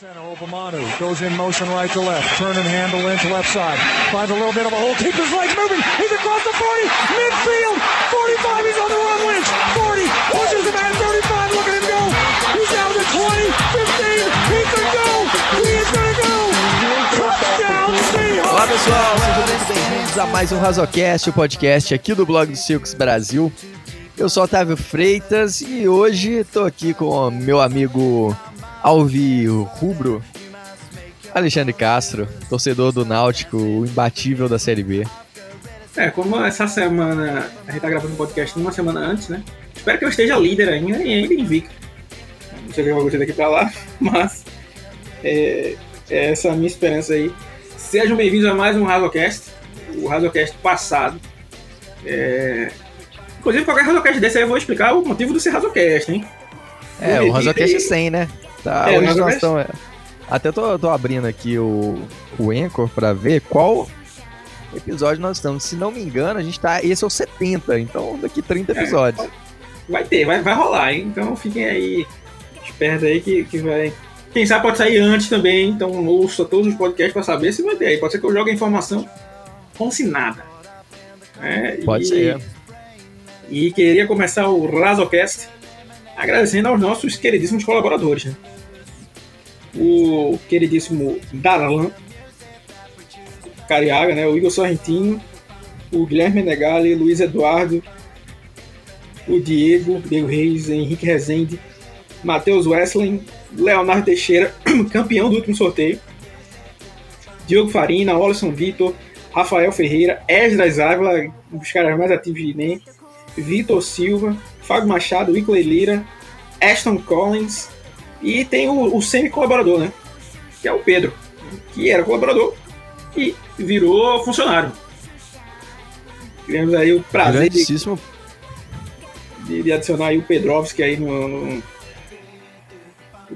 Center, Obamanu goes in motion right to left. Turn and handle into left side. Finds a little bit of a hole. Keeps his legs moving. He's across the 40. Midfield. 45. He's on the run. Lynch. 40. Pushes him at 35. Look at him go. He's down to 20. 15. He can go. He is going to go. Touchdown Seahawks. Olá pessoal, sejam muito bem-vindos a mais um Razocast, o podcast aqui do blog do Circus Brasil. Eu sou Otávio Freitas e hoje tô aqui com meu amigo Alvi Rubro, Alexandre Castro, torcedor do Náutico, o imbatível da Série B. É, como essa semana a gente tá gravando o podcast uma semana antes, né? Espero que eu esteja líder ainda e ainda invicto. Não sei o que eu vou daqui pra lá, mas é, é essa a minha esperança aí. Sejam bem-vindos a mais um Razocast, o Razocast passado. É... Inclusive, qualquer Razocast desse aí eu vou explicar o motivo do ser Razocast, hein? É, o Razocast 100, né? Tá, É, hoje nós estamos... Até tô, tô abrindo aqui o, o Anchor pra ver qual episódio nós estamos. Se não me engano, a gente tá... Esse é o 70, então daqui 30 É. episódios. Vai ter, vai, vai rolar, hein? Então fiquem aí espertos aí que, que vai. Quem sabe pode sair antes também, então ouça todos os podcasts pra saber se vai ter. Aí pode ser que eu jogue a informação como se nada. É, Pode e- ser. E queria começar o Razocast agradecendo aos nossos queridíssimos colaboradores. Né? O queridíssimo Darlan Cariaga, né? o Igor Sorrentino, o Guilherme Menegali, Luiz Eduardo, o Diego, Diego Reis, Henrique Rezende, Matheus Wesley, Leonardo Teixeira, campeão do último sorteio, Diogo Farina, Olson Vitor, Rafael Ferreira, Esdras Ávila, um dos caras mais ativos de NEM, Vitor Silva, Fábio Machado, Wickley Lira, Ashton Collins e tem o, o semi-colaborador, né? Que é o Pedro, que era colaborador e virou funcionário. Tivemos aí o prazer de, de, de adicionar aí o Pedrovski aí no, no,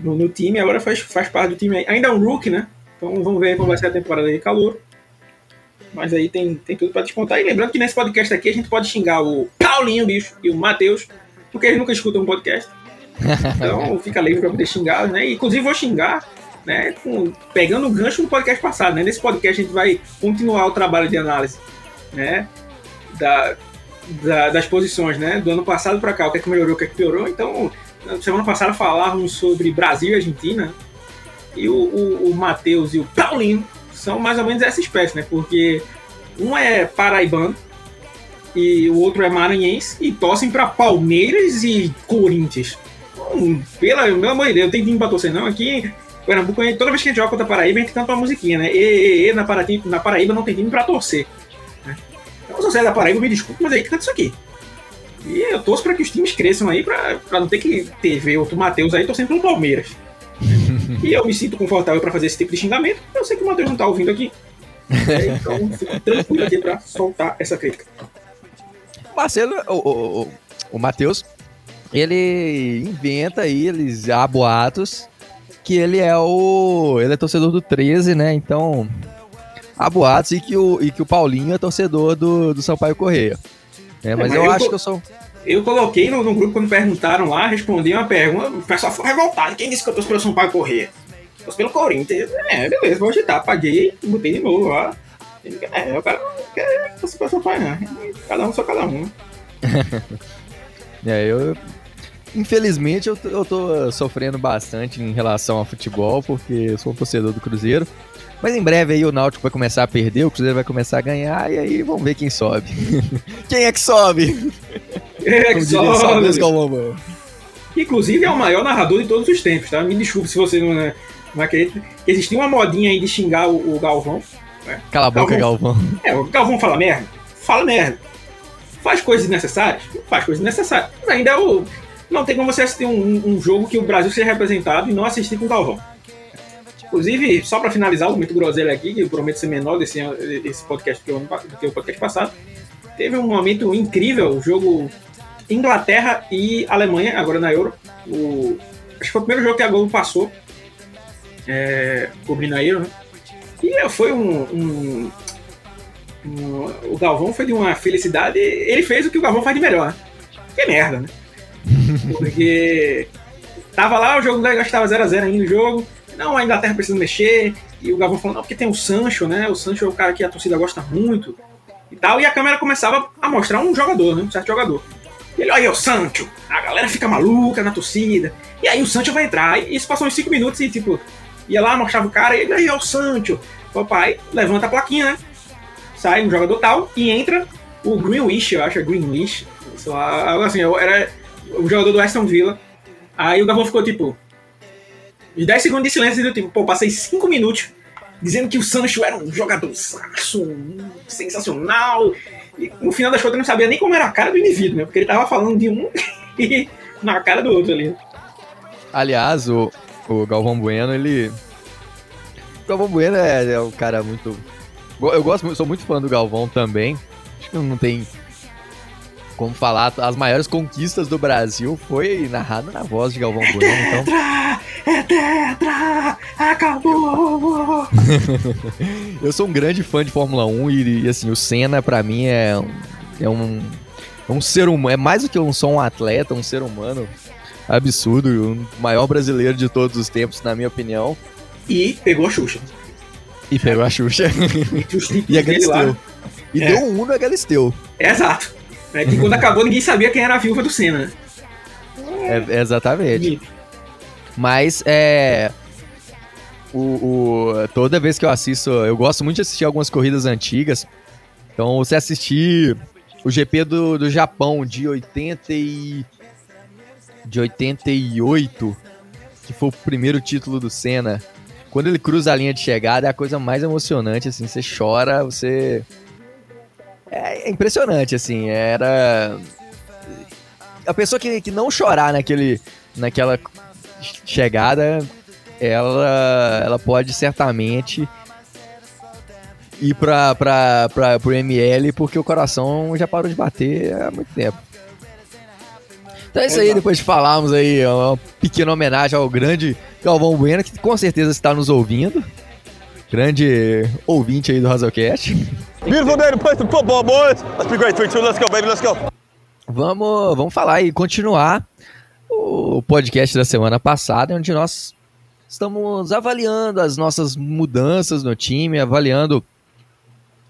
no- no time, agora faz, faz parte do time aí. Ainda é um rookie, né? Então vamos ver como vai ser a temporada de calor. Mas aí tem, tem tudo pra descontar. E lembrando que nesse podcast aqui a gente pode xingar o Paulinho, bicho, e o Matheus, porque eles nunca escutam um podcast. Então fica livre pra poder xingar, né? Inclusive vou xingar, né? com- pegando o gancho do podcast passado, né? Nesse podcast a gente vai continuar o trabalho de análise, né? Da, da- das posições, né? Do ano passado pra cá, o que é que melhorou, o que é que piorou. Então, na semana passada falávamos sobre Brasil e Argentina. E o, o, o Matheus e o Paulinho são mais ou menos essa espécie, né? Porque um é paraibano e o outro é maranhense e torcem pra Palmeiras e Corinthians. Pela, pelo amor de Deus, tem time pra torcer não. Aqui Pernambuco, toda vez que a gente joga contra a Paraíba, a gente canta uma musiquinha, né? E, e, e, na, Paraíba, na Paraíba não tem time pra torcer. Né? Então, se você é da Paraíba, me desculpe, mas aí que canta isso aqui. E eu torço pra que os times cresçam aí, pra, pra não ter que ter, ver outro Matheus aí torcendo pelo Palmeiras. e eu me sinto confortável pra fazer esse tipo de xingamento, eu sei que o Matheus não tá ouvindo aqui. Então, fico tranquilo aqui pra soltar essa crítica. Marcelo, o, o, o, o Matheus, ele inventa aí, eles há boatos que ele é o. Ele é torcedor do 13, né? Então. Há boatos e que o, e que o Paulinho é torcedor do, do Sampaio Correia. É, mas mas eu eu acho que eu sou. Eu coloquei no, no grupo quando perguntaram lá, respondi uma pergunta, o pessoal foi revoltado. Quem disse que eu torço pelo São Paulo correr? Torço pelo Corinthians. É, beleza, vou agitar. Apaguei e botei de novo lá. É, o cara não quer torcer pelo São Paulo, não. Cada um só cada um. É, eu. Infelizmente eu tô, eu tô sofrendo bastante em relação ao futebol, porque eu sou um torcedor do Cruzeiro. Mas em breve aí o Náutico vai começar a perder, o Cruzeiro vai começar a ganhar, e aí vamos ver quem sobe. quem é que sobe? É, que Saudoso Galvão. Inclusive é o maior narrador de todos os tempos, tá? Me desculpe se você não, não acredita. Existia uma modinha aí de xingar o, o Galvão. Cala a boca, Galvão. É, o Galvão fala merda? Fala merda. Faz coisas necessárias? Faz coisas necessárias. Mas ainda é o. Não tem como você assistir um, um jogo que o Brasil seja representado e não assistir com o Galvão. Inclusive, só para finalizar o momento groselha aqui, que eu prometo ser menor desse, esse podcast que, do que o podcast passado, teve um momento incrível, o jogo Inglaterra e Alemanha, agora na Euro. O, acho que foi o primeiro jogo que a Globo passou, é, cobrindo a Euro, né? E foi um, um- um- O Galvão foi de uma felicidade. Ele fez o que o Galvão faz de melhor. né? Que merda, né? Porque Tava lá, o jogo da estava 0x0 ainda o jogo. não, a Inglaterra precisa mexer, e o Galvão falando, não, porque tem o Sancho, né? O Sancho é o cara que a torcida gosta muito e tal, e a câmera começava a mostrar um jogador, né? Um certo jogador. E ele, é o Sancho, a galera fica maluca na torcida, e aí o Sancho vai entrar, e isso passou uns 5 minutos e tipo, ia lá, mostrava o cara, e ele, aí o Sancho. O pai levanta a plaquinha, né? Sai um jogador tal, e entra o Greenwich, eu acho, é Greenwich, sei lá, assim, era o jogador do Aston Villa. Aí o Galvão ficou tipo, de 10 segundos de silêncio do tipo, pô, passei 5 minutos dizendo que o Sancho era um jogador sensacional. E no final das contas eu não sabia nem como era a cara do indivíduo, né? Porque ele tava falando de um e na cara do outro ali. Aliás, o, o Galvão Bueno, ele. O Galvão Bueno é, é um cara muito. Eu gosto, sou muito fã do Galvão também. Acho que não tem como falar, as maiores conquistas do Brasil foi narrado na voz de Galvão Bueno. Então... Tetra! É tetra! Acabou! eu sou um grande fã de Fórmula 1 e, e assim, o Senna para mim é um, é um, é um ser humano, é mais do que um, só um atleta, um ser humano absurdo, o maior brasileiro de todos os tempos, na minha opinião. E pegou a Xuxa. E pegou a Xuxa. e a Galisteu. E é. deu um 1 na Galisteu. Exato. É que quando acabou ninguém sabia quem era a viúva do Senna. É, exatamente. Mas é. O, o, toda vez que eu assisto, eu gosto muito de assistir algumas corridas antigas. Então, você assistir o GP do, do Japão de 80 e, de 88, que foi o primeiro título do Senna. Quando ele cruza a linha de chegada, é a coisa mais emocionante, assim, você chora, você é impressionante, assim. Era. A pessoa que, que não chorar naquele, naquela chegada, ela, ela pode certamente ir pra, pra, pra, pro ML porque o coração já parou de bater há muito tempo. Então é isso aí, depois de falarmos aí, uma pequena homenagem ao grande Galvão Bueno, que com certeza está nos ouvindo. Grande ouvinte aí do Razzlecast. Beautiful day to play some football, boys. Let's be great. 3, 2, let's go, baby, let's go. Vamos, vamos falar e continuar o podcast da semana passada, onde nós estamos avaliando as nossas mudanças no time, avaliando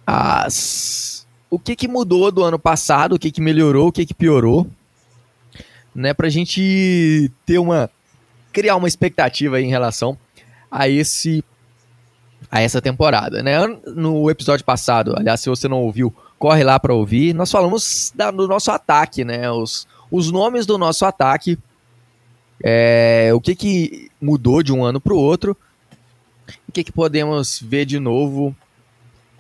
as o que, que mudou do ano passado, o que, que melhorou, o que, que piorou, né, pra gente ter uma criar uma expectativa em relação a esse a essa temporada, né? No episódio passado, aliás, se você não ouviu, corre lá para ouvir. Nós falamos da, do nosso ataque, né? Os, os nomes do nosso ataque, é, o que, que mudou de um ano para o outro, o que, que podemos ver de novo.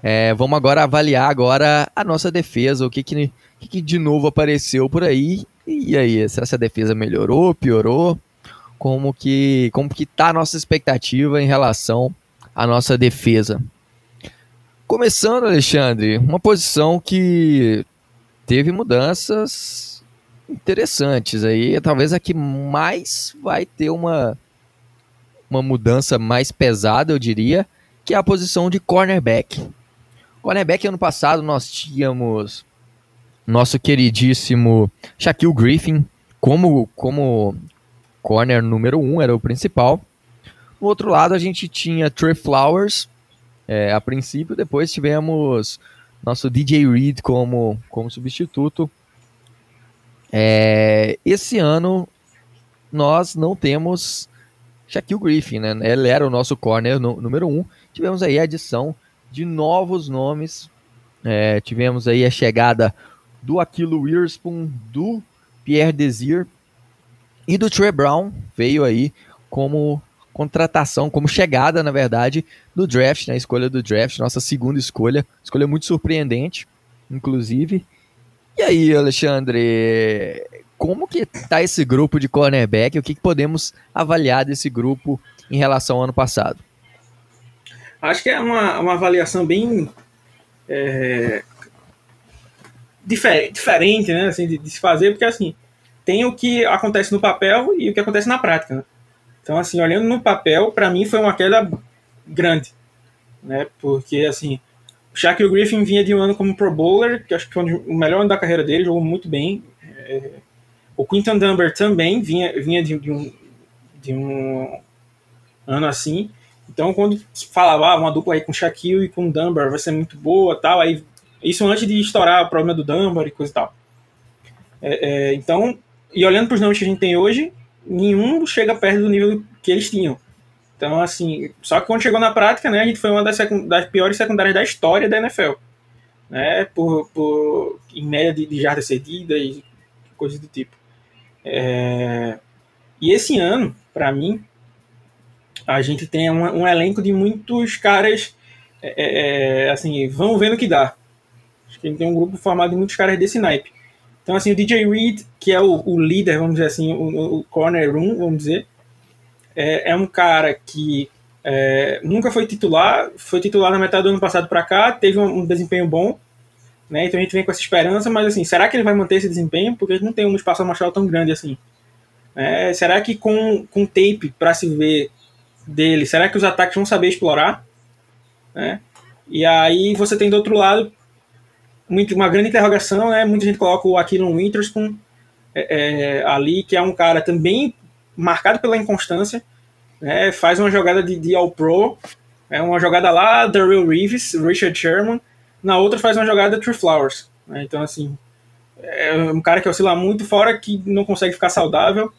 É, vamos agora avaliar agora a nossa defesa, o que, que, que, que de novo apareceu por aí. E aí, será que a defesa melhorou, piorou? Como que, como que tá a nossa expectativa em relação a nossa defesa. Começando, Alexandre, uma posição que teve mudanças interessantes aí, talvez a que mais vai ter uma uma mudança mais pesada, eu diria, que é a posição de cornerback. Cornerback ano passado nós tínhamos nosso queridíssimo Shaquille Griffin como como corner número um, era o principal. No outro lado, a gente tinha Trey Flowers, é, a princípio, depois tivemos nosso DJ Reed como, como substituto. É, esse ano, nós não temos Shaquille Griffin, né? Ele era o nosso corner número um. Tivemos aí a adição de novos nomes. É, tivemos aí a chegada do Aquilo Witherspoon, do Pierre Desir e do Trey Brown. Veio aí como contratação, como chegada, na verdade, do draft, na né, escolha do draft, nossa segunda escolha, escolha muito surpreendente, inclusive. E aí, Alexandre, como que tá esse grupo de cornerback? O que, que podemos avaliar desse grupo em relação ao ano passado? Acho que é uma, uma avaliação bem é, diferente, né, assim, de, de, se fazer, porque assim tem o que acontece no papel e o que acontece na prática. Né? Então, assim, olhando no papel, para mim foi uma queda grande, né? Porque, assim, o Shaquille Griffin vinha de um ano como Pro Bowler, que acho que foi o melhor ano da carreira dele, jogou muito bem. É, o Quinton Dunbar também vinha, vinha de, de, um, de um ano assim. Então, quando falava ah, uma dupla aí com Shaquille e com Dunbar vai ser muito boa, tal, aí isso antes de estourar o problema do Dunbar e coisa e tal. É, é, então, e olhando para os nomes que a gente tem hoje, nenhum chega perto do nível que eles tinham. Então, assim, só que quando chegou na prática, né, a gente foi uma das, das piores secundárias da história da NFL. Né, por, por, em média de, de jardas cedidas e coisas do tipo. É, e esse ano, para mim, a gente tem um, um, elenco de muitos caras, é, é, é assim, vamos ver no que dá. Acho que a gente tem um grupo formado de muitos caras desse naipe. Então, assim, o DJ Reed, que é o, o líder, vamos dizer assim, o, o, corner room, vamos dizer, é, é um cara que é, nunca foi titular, foi titular na metade do ano passado para cá, teve um, um, desempenho bom, né? Então a gente vem com essa esperança, mas assim, será que ele vai manter esse desempenho? Porque a gente não tem um espaço amostral tão grande assim. É, será que com, com tape para se ver dele, será que os ataques vão saber explorar? Né? E aí você tem do outro lado muito, uma grande interrogação, né? Muita gente coloca o Aquilon Witherspoon é, é, ali, que é um cara também marcado pela inconstância, né? Faz uma jogada de, de All-Pro, é uma jogada lá da Real Reeves, Richard Sherman, na outra faz uma jogada Tree Flowers. Né? Então, assim, é um cara que oscila muito, fora que não consegue ficar saudável,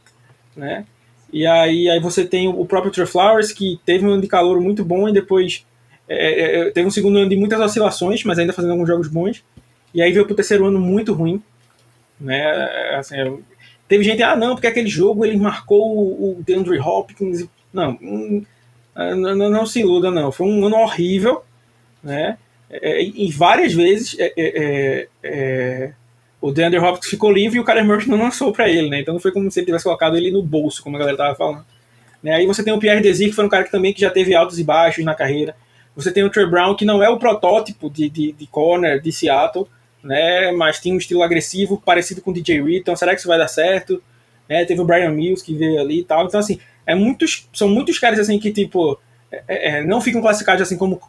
né? E aí, aí você tem o próprio Trey Flowers, que teve um ano de calor muito bom e depois é, é, é, teve um segundo ano de muitas oscilações, mas ainda fazendo alguns jogos bons. E aí veio pro terceiro ano muito ruim. Né? Assim, teve gente, ah, não, porque aquele jogo ele marcou o DeAndre Hopkins. Não, não, não, não se iluda, não. Foi um ano horrível, né? É, e várias vezes é, é, é o DeAndre Hopkins ficou livre e o Kyler Murray não lançou para ele, né? Então não foi como se ele tivesse colocado ele no bolso, como a galera tava falando. Né? Aí você tem o Pierre Desir, que foi um cara que também que já teve altos e baixos na carreira. Você tem o Trey Brown, que não é o protótipo de, de, de corner de Seattle, né? Mas tem um estilo agressivo parecido com o DJ Reed. Então será que isso vai dar certo? Né? Teve o Brian Mills que veio ali e tal. Então assim, é muitos, são muitos caras assim que tipo é, é, é não ficam classificados assim como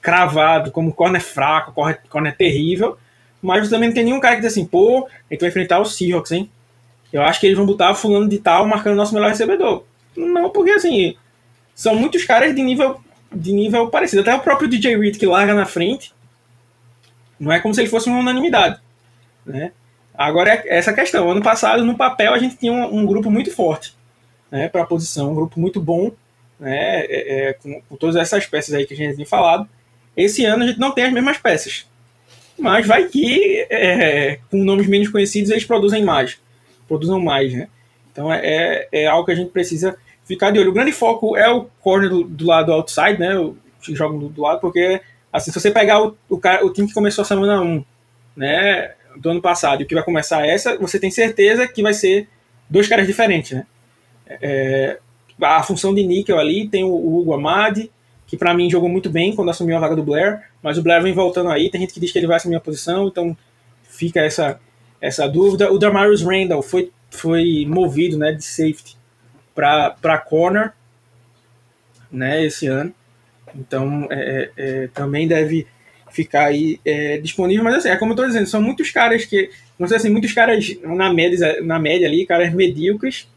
cravado, como corner fraco, corner, corner terrível mas também não tem nenhum cara que diz assim, pô, a gente vai enfrentar o Seahawks, hein? Eu acho que eles vão botar fulano de tal marcando nosso melhor recebedor. Não, porque assim, são muitos caras de nível, de nível parecido. Até o próprio DJ Reed que larga na frente, não é como se ele fosse uma unanimidade, né? Agora é essa questão. Ano passado, no papel, a gente tinha um, um grupo muito forte, né, para a posição, um grupo muito bom, né, é, é, com, com todas essas peças aí que a gente tem falado. Esse ano a gente não tem as mesmas peças mas vai que é, com nomes menos conhecidos eles produzem mais, produzam mais, né? Então é, é, é algo que a gente precisa ficar de olho. O grande foco é o corner do, do lado outside, né? O que jogam do, do, lado, porque assim, se você pegar o, o, cara, o time que começou a semana 1, né, do ano passado, e o que vai começar essa, você tem certeza que vai ser dois caras diferentes, né? É, a função de níquel ali tem o, o Hugo Amadi, que para mim jogou muito bem quando assumiu a vaga do Blair, mas o Blair vem voltando aí, tem gente que diz que ele vai assumir a posição, então fica essa, essa dúvida. O Damarius Randall foi, foi movido né, de safety para corner né, esse ano, então é, é, é, também deve ficar aí é, disponível, mas assim, é como eu tô dizendo, são muitos caras que, não sei assim, muitos caras na média, na média ali, caras medíocres,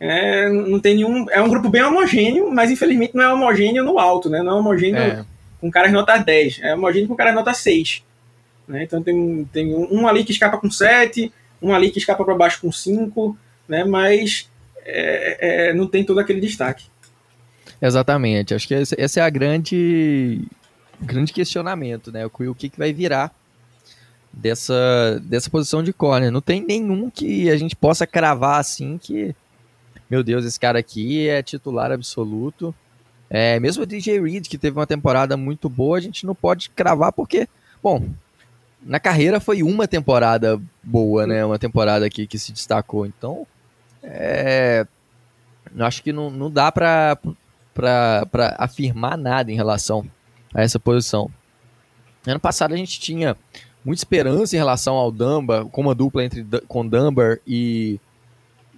é, não tem nenhum. É um grupo bem homogêneo, mas infelizmente não é homogêneo no alto, né? Não é homogêneo é. com caras nota 10, é homogêneo com caras nota 6. Né? Então tem, tem um, ali que escapa com 7, um ali que escapa para baixo com 5, né? mas é, é, não tem todo aquele destaque. Exatamente, acho que esse, esse é a grande grande questionamento, né? O, que, que vai virar dessa, dessa posição de corner. Não tem nenhum que a gente possa cravar assim que meu Deus, esse cara aqui é titular absoluto. É, mesmo o DJ Reed, que teve uma temporada muito boa, a gente não pode cravar porque, bom, na carreira foi uma temporada boa, né? Uma temporada que, que se destacou. Então, é, eu acho que não, não dá para afirmar nada em relação a essa posição. Ano passado a gente tinha muita esperança em relação ao Dumba, com uma dupla entre com Dunbar e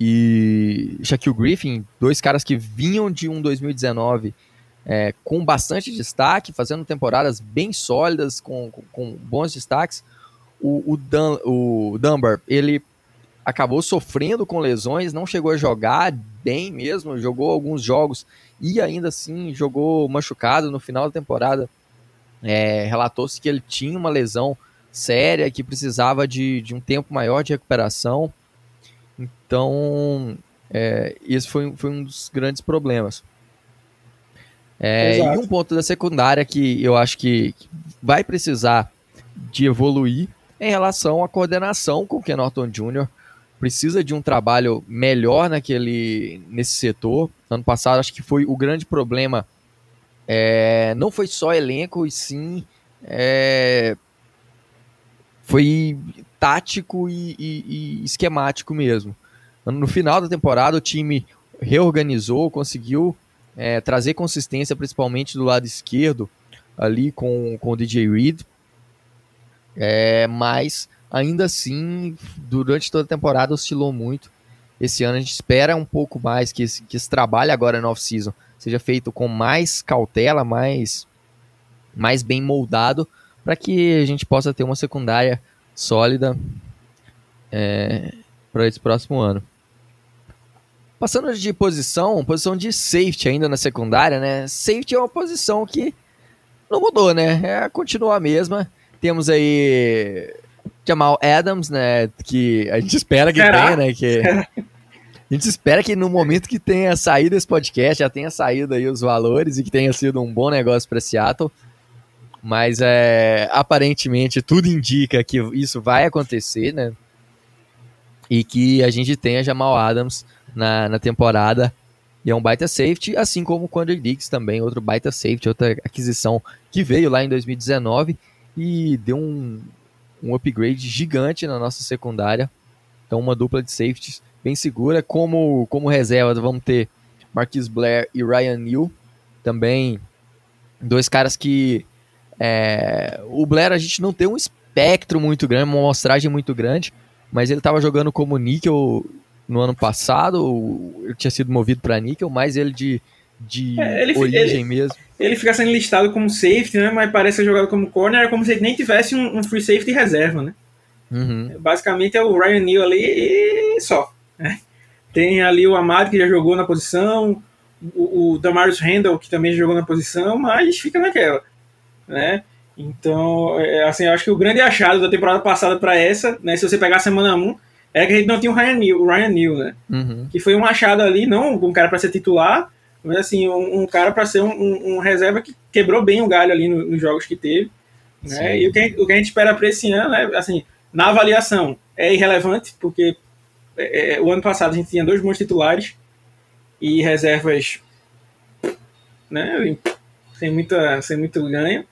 e Shaquille Griffin, dois caras que vinham de um 2019 é, com bastante destaque, fazendo temporadas bem sólidas, com, com, com bons destaques. O, o, Dan, o Dunbar, ele acabou sofrendo com lesões, não chegou a jogar bem mesmo, jogou alguns jogos e ainda assim jogou machucado no final da temporada. É, Relatou-se que ele tinha uma lesão séria, que precisava de, de um tempo maior de recuperação. Então, é, esse foi, foi um dos grandes problemas. É, e um ponto da secundária que eu acho que vai precisar de evoluir em relação à coordenação com o Ken Norton Jr. Precisa de um trabalho melhor naquele, nesse setor. Ano passado, acho que foi o grande problema. É, não foi só elenco, e sim é, foi tático e, e, e esquemático mesmo. No final da temporada, o time reorganizou, conseguiu é, trazer consistência, principalmente do lado esquerdo, ali com, com o DJ Reed. É, mas ainda assim, durante toda a temporada oscilou muito. Esse ano a gente espera um pouco mais que esse, que esse trabalho agora no off-season seja feito com mais cautela, mais, mais bem moldado, para que a gente possa ter uma secundária sólida é, para esse próximo ano. Passando de posição, posição de safety ainda na secundária, né? Safety é uma posição que não mudou, né? É, continua a mesma. Temos aí Jamal Adams, né? Que a gente espera que Será? tenha, né? Que a gente espera que no momento que tenha saído esse podcast, já tenha saído aí os valores e que tenha sido um bom negócio para Seattle. Mas é, aparentemente tudo indica que isso vai acontecer, né? E que a gente tenha Jamal Adams na, na temporada. E é um baita safety, assim como o Quandre Diggs também, outro baita safety, outra aquisição que veio lá em 2019 e deu um, um upgrade gigante na nossa secundária. Então, uma dupla de safeties bem segura. Como, como reserva, vamos ter Marquis Blair e Ryan New. Também dois caras que. É, o Blair a gente não tem um espectro muito grande, uma amostragem muito grande, mas ele estava jogando como níquel no ano passado, ele tinha sido movido para níquel, mas ele de, de é, ele, origem ele, mesmo. Ele fica sendo listado como safety, né? Mas parece ser jogado como corner, é como se ele nem tivesse um, um free safety reserva, né? Uhum. Basicamente é o Ryan Neal ali e só. Né? Tem ali o Amado que já jogou na posição, o, o Damarius Randall que também jogou na posição, mas fica naquela, né? Então, é, assim, eu acho que o grande achado da temporada passada para essa, né? Se você pegar a semana 1, é que a gente não tinha o Ryan Neal, o Ryan Neal né? Uhum. Que foi um achado ali, não um cara para ser titular, mas assim, um, um cara para ser um, um, um, reserva que quebrou bem o galho ali no, nos jogos que teve. Né? E o que, o que a gente espera para esse ano é, assim, na avaliação, é irrelevante, porque é, é, o ano passado a gente tinha dois bons titulares e reservas né, sem, muita, sem muito ganho.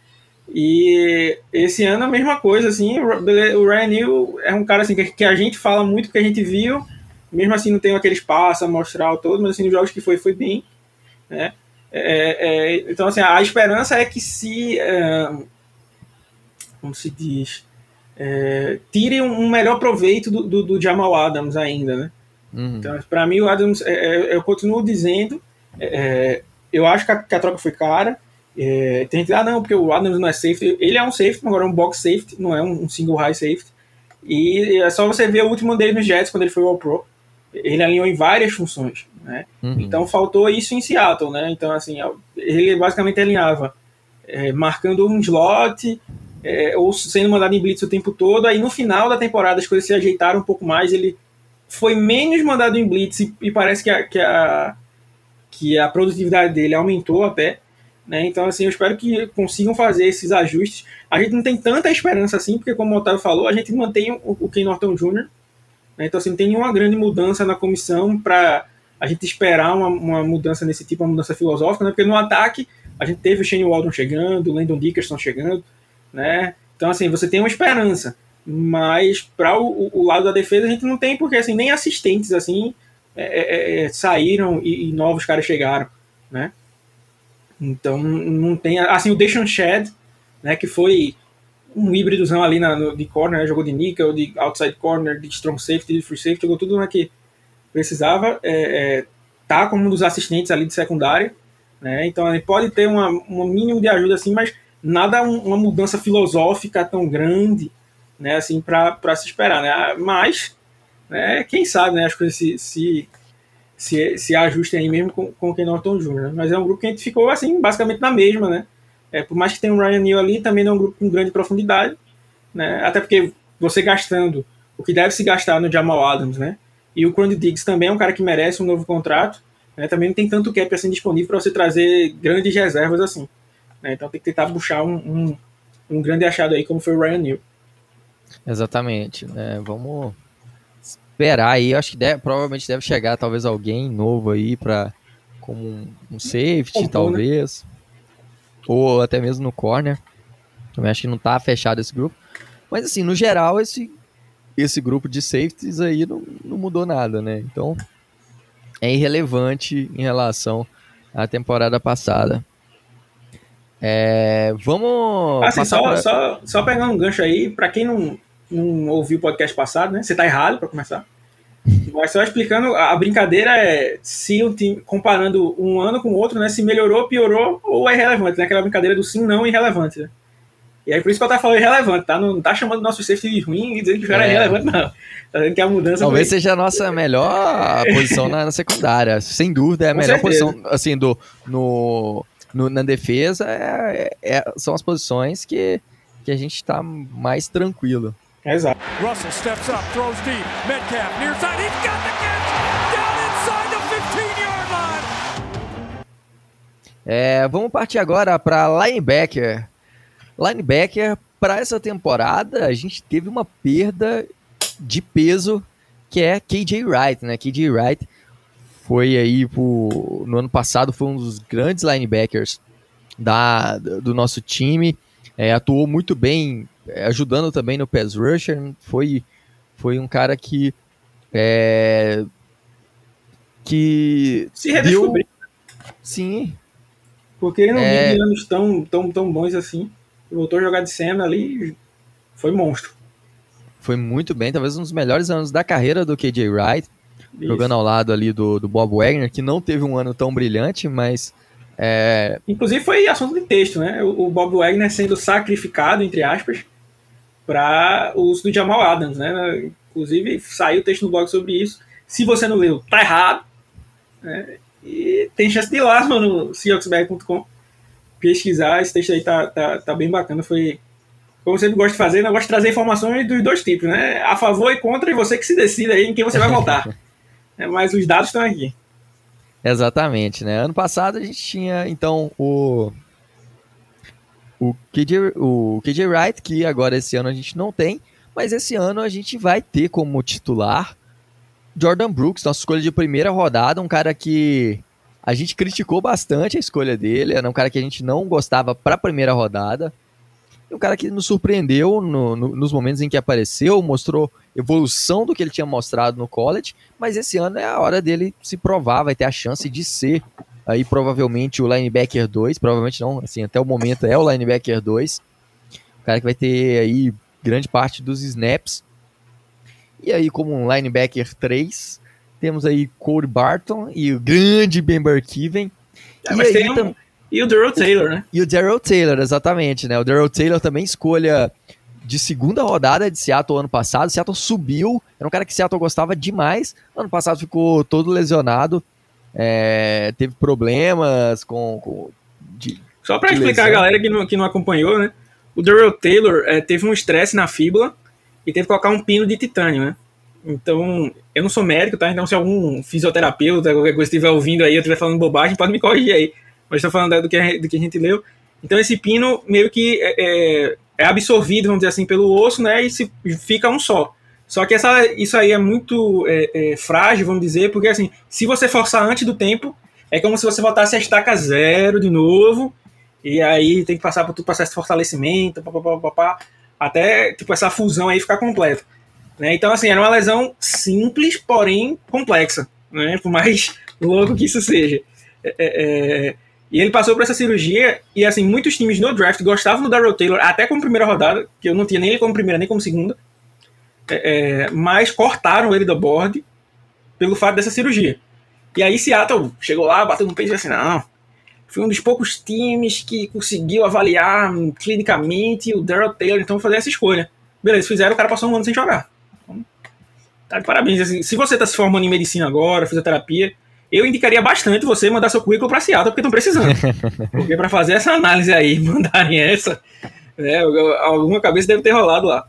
E esse ano a mesma coisa, assim, o Ryan Neal é um cara assim, que, a gente fala muito que a gente viu, mesmo assim não tem aquele espaço a mostrar todo, mas assim, nos jogos que foi, foi bem. Né? É, é, então, assim, a esperança é que se. É, como se diz? É, tirem um melhor proveito do, do, do Jamal Adams ainda, né? Uhum. Então, para mim, o Adams, é, é, eu continuo dizendo, eu acho que a, que a troca foi cara, é, tem gente, ah, não, porque o Adams não é safety. Ele é um safety, agora é um box safety, não é um, um single high safety. E é só você ver o último dele nos Jets, quando ele foi ao Pro. Ele alinhou em várias funções, né? Uhum. Então faltou isso em Seattle, né? Então, assim, ele basicamente alinhava é, marcando um slot é, ou sendo mandado em blitz o tempo todo. Aí no final da temporada as coisas se ajeitaram um pouco mais. Ele foi menos mandado em blitz e, e parece que a, que, a, que a produtividade dele aumentou até. Né? Então, assim, eu espero que consigam fazer esses ajustes. A gente não tem tanta esperança assim, porque, como o Otávio falou, a gente mantém o, o Ken Norton Jr., né? então, assim, não tem nenhuma grande mudança na comissão para a gente esperar uma, uma, mudança nesse tipo, uma mudança filosófica, né? porque no ataque a gente teve o Shane Waldron chegando, o Landon Dickerson chegando, né? Então, assim, você tem uma esperança, mas para o, o, lado da defesa a gente não tem, porque, assim, nem assistentes, assim, é, é, é saíram e, e novos caras chegaram, né? Então não tem. Assim, o Deshaun Shed, né, que foi um híbridozão ali na, no, de corner, né, jogou de nickel, de outside corner, de strong safety, de free safety, jogou tudo no que precisava. É, é, tá como um dos assistentes ali de secundária. Né, então ele pode ter uma, um mínimo de ajuda assim, mas nada um, uma mudança filosófica tão grande né, assim, para se esperar. Né? Mas, né, quem sabe, né, as coisas se, se se, se ajustem aí mesmo com, com o Ken Norton Jr. Né? Mas é um grupo que a gente ficou assim, basicamente na mesma, né? É, por mais que tenha um Ryan Neal ali, também não é um grupo com grande profundidade, né? Até porque você gastando o que deve se gastar no Jamal Adams, né? E o Quandy Diggs também é um cara que merece um novo contrato, né? Também não tem tanto cap assim disponível para você trazer grandes reservas assim. Né? Então tem que tentar puxar um, um, um, grande achado aí, como foi o Ryan Neal. Exatamente, né? Vamos esperar aí. Acho que deve, provavelmente deve chegar talvez alguém novo aí para como um, um safety, né? talvez. Né? Ou até mesmo no corner. Também acho que não tá fechado esse grupo. Mas assim, no geral, esse, esse grupo de safeties aí não, não mudou nada, né? Então é irrelevante em relação à temporada passada. É, vamos. Assim, só, pra... só, só pegando um gancho aí, para quem não, não ouviu o podcast passado, né? Você tá errado para começar. Mas só explicando, a brincadeira é se um time, comparando um ano com o outro, né? Se melhorou, piorou ou é irrelevante, né? Aquela brincadeira do sim, não irrelevante, né? E aí por isso que eu tava falando irrelevante, tá? Não tá chamando nosso safety de ruim e dizendo que o cara é, é irrelevante, não. Tá dizendo que a mudança. Talvez foi... seja a nossa melhor posição na, na, secundária. Sem dúvida, é a com melhor certeza. posição, assim, do, no, no, na defesa é, é, são as posições que, que a gente tá mais tranquilo. Exato. Russell steps up, throws deep. Metcalf near side, he's got the catch down inside the 15-yard line. É, vamos partir agora para linebacker. Linebacker para essa temporada a gente teve uma perda de peso que é KJ Wright, né? KJ Wright foi aí pro, no ano passado foi um dos grandes linebackers da, do nosso time, é, atuou muito bem é, ajudando também no pass rusher, foi, foi um cara que é, que se redescobriu. Deu... Sim. Porque ele não é... vive anos tão, tão, tão bons assim. Voltou a jogar de cena ali foi monstro. Foi muito bem, talvez um dos melhores anos da carreira do KJ Wright, Isso. jogando ao lado ali do, do Bob Wagner, que não teve um ano tão brilhante, mas é... Inclusive foi assunto de texto, né? O, o Bob Wagner sendo sacrificado, entre aspas, para o uso do Jamal Adams, né? Inclusive, saiu texto no blog sobre isso. Se você não leu, tá errado. Né? E tem chance de ir lá no seahawksbag.com pesquisar. Esse texto aí tá, tá, tá bem bacana. Foi, como eu sempre gosto de fazer, eu gosto de trazer informações dos dois tipos, né? A favor e contra, e você que se decida aí em quem você vai votar. é, mas os dados estão aqui. Exatamente, né? Ano passado a gente tinha, então, o o KJ, o KJ Wright, que agora esse ano a gente não tem, mas esse ano a gente vai ter como titular Jordan Brooks, nossa escolha de primeira rodada, um cara que a gente criticou bastante a escolha dele, era um cara que a gente não gostava para a primeira rodada. E um cara que nos surpreendeu no, no, nos momentos em que apareceu, mostrou evolução do que ele tinha mostrado no college, mas esse ano é a hora dele se provar, vai ter a chance de ser aí provavelmente o linebacker 2, provavelmente não, assim, até o momento é o linebacker 2, o cara que vai ter aí grande parte dos snaps. E aí como um linebacker 3, temos aí Cole Barton e o grande Ben Burkiven. É, e, aí, um, e o Daryl Taylor, né? E o Daryl Taylor, exatamente, né? O Daryl Taylor também escolha de segunda rodada de Seattle ano passado. Seattle subiu, era um cara que Seattle gostava demais. Ano passado ficou todo lesionado é, teve problemas com. com de, Só para explicar lesão. a galera que não, que não acompanhou, né? O Daryl Taylor é, teve um estresse na fíbula e teve que colocar um pino de titânio, né? Então, eu não sou médico, tá? Então, se algum fisioterapeuta, qualquer coisa estiver ouvindo aí, eu estiver falando bobagem, pode me corrigir aí. Mas estou falando do que, do que a gente leu. Então, esse pino meio que é, é, é absorvido, vamos dizer assim, pelo osso, né? E se, fica um só. Só que essa, isso aí é muito é, é, frágil, vamos dizer, porque assim, se você forçar antes do tempo, é como se você voltasse a estaca zero de novo, e aí tem que passar por todo o processo de fortalecimento, pá, pá, pá, até tipo, essa fusão aí ficar completa. Né? Então, assim, era uma lesão simples, porém complexa, né? por mais louco que isso seja. É, é, é, e ele passou por essa cirurgia, e assim, muitos times no draft gostavam do Darrell Taylor, até como primeira rodada, que eu não tinha nem ele como primeira nem como segunda, é, é, mas cortaram ele do board pelo fato dessa cirurgia. E aí Seattle chegou lá, bateu no peito e disse assim, não, foi um dos poucos times que conseguiu avaliar clinicamente o Daryl Taylor, então fazer essa escolha. Beleza, fizeram, o cara passou um ano sem jogar. Tá de parabéns. Assim, se você está se formando em medicina agora, fisioterapia, eu indicaria bastante você mandar seu currículo para Seattle, porque estão precisando. porque para fazer essa análise aí, mandarem essa, né, alguma cabeça deve ter rolado lá.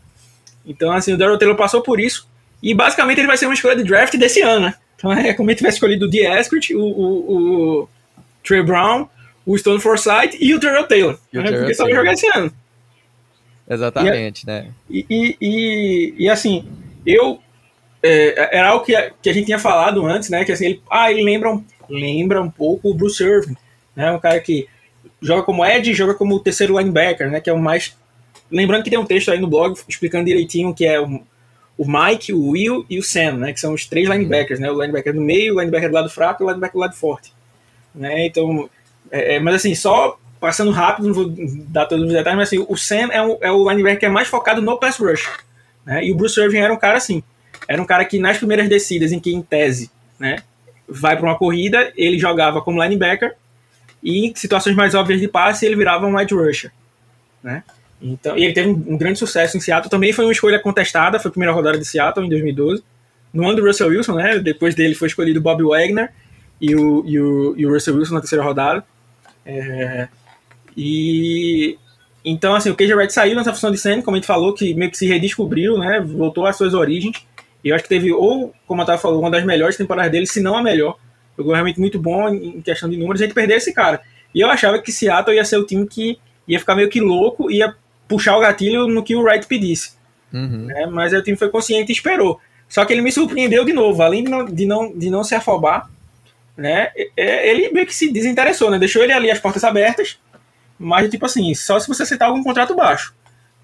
Então, assim, o Daryl Taylor passou por isso, e basicamente ele vai ser uma escolha de draft desse ano, né? Então é como ele tivesse escolhido o D. Eskridge, o, o, o Trey Brown, o Stone Forsythe e o Terrell Taylor. E o né? Porque só vai jogar esse ano. Exatamente, né? E, e, e, e, assim, eu. É, era algo que a, que a gente tinha falado antes, né? Que assim, ele, ah, ele lembra um, lembra um pouco o Bruce Irvin, né? Um cara que joga como Ed joga como o terceiro linebacker, né? Que é o mais. Lembrando que tem um texto aí no blog explicando direitinho que é o, o Mike, o Will e o Sam, né? Que são os três linebackers, né? O linebacker do meio, o linebacker do lado fraco e o linebacker do lado forte. Né? Então, é, é, mas assim, só passando rápido, não vou dar todos os detalhes, mas assim, o Sam é, um, é o linebacker é mais focado no pass rush. Né? E o Bruce Irvin era um cara assim, era um cara que nas primeiras descidas, em que em tese, né, vai para uma corrida, ele jogava como linebacker e em situações mais óbvias de passe ele virava um wide rusher. Né? Então, ele teve um, um, grande sucesso em Seattle, também foi uma escolha contestada, foi a primeira rodada de Seattle em 2012, no ano do Russell Wilson, né? depois dele foi escolhido Bob Wagner e o, e o, e o Russell Wilson na terceira rodada. É, e então, assim, o KJ Wright saiu nessa função de center, como a gente falou, que meio que se redescobriu, né? Voltou às suas origens. E eu acho que teve, ou, como a Otávio falou, uma das melhores temporadas dele, se não a melhor. Jogou realmente muito bom em questão de números. A gente perdeu esse cara. E eu achava que Seattle ia ser o time que ia ficar meio que louco, ia puxar o gatilho no que o Wright pedisse. Uhum. Né? Mas aí o time foi consciente e esperou. Só que ele me surpreendeu de novo, além de não, de não, de não se afobar, né? Ele meio que se desinteressou, né? Deixou ele ali as portas abertas mas, tipo assim, só se você aceitar algum contrato baixo.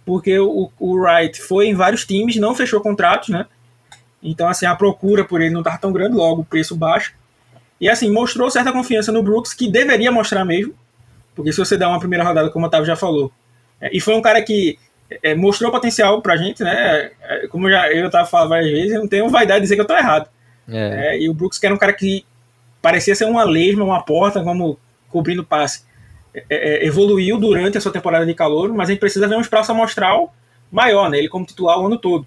Porque o, o Wright foi em vários times, não fechou contratos, né? Então, assim, a procura por ele não estava tão grande, logo o preço baixo. E, assim, mostrou certa confiança no Brooks, que deveria mostrar mesmo. Porque se você dá uma primeira rodada, como o Otávio já falou. É, e foi um cara que é, mostrou potencial pra gente, né? É, como eu já eu tava falando várias vezes, eu não tenho vaidade de dizer que eu tô errado. É. e o Brooks, que era um cara que parecia ser uma lesma, uma porta, como cobrindo passe é, evoluiu durante a sua temporada de calor, mas a gente precisa ver um espaço amostral maior, né? Ele como titular o ano todo.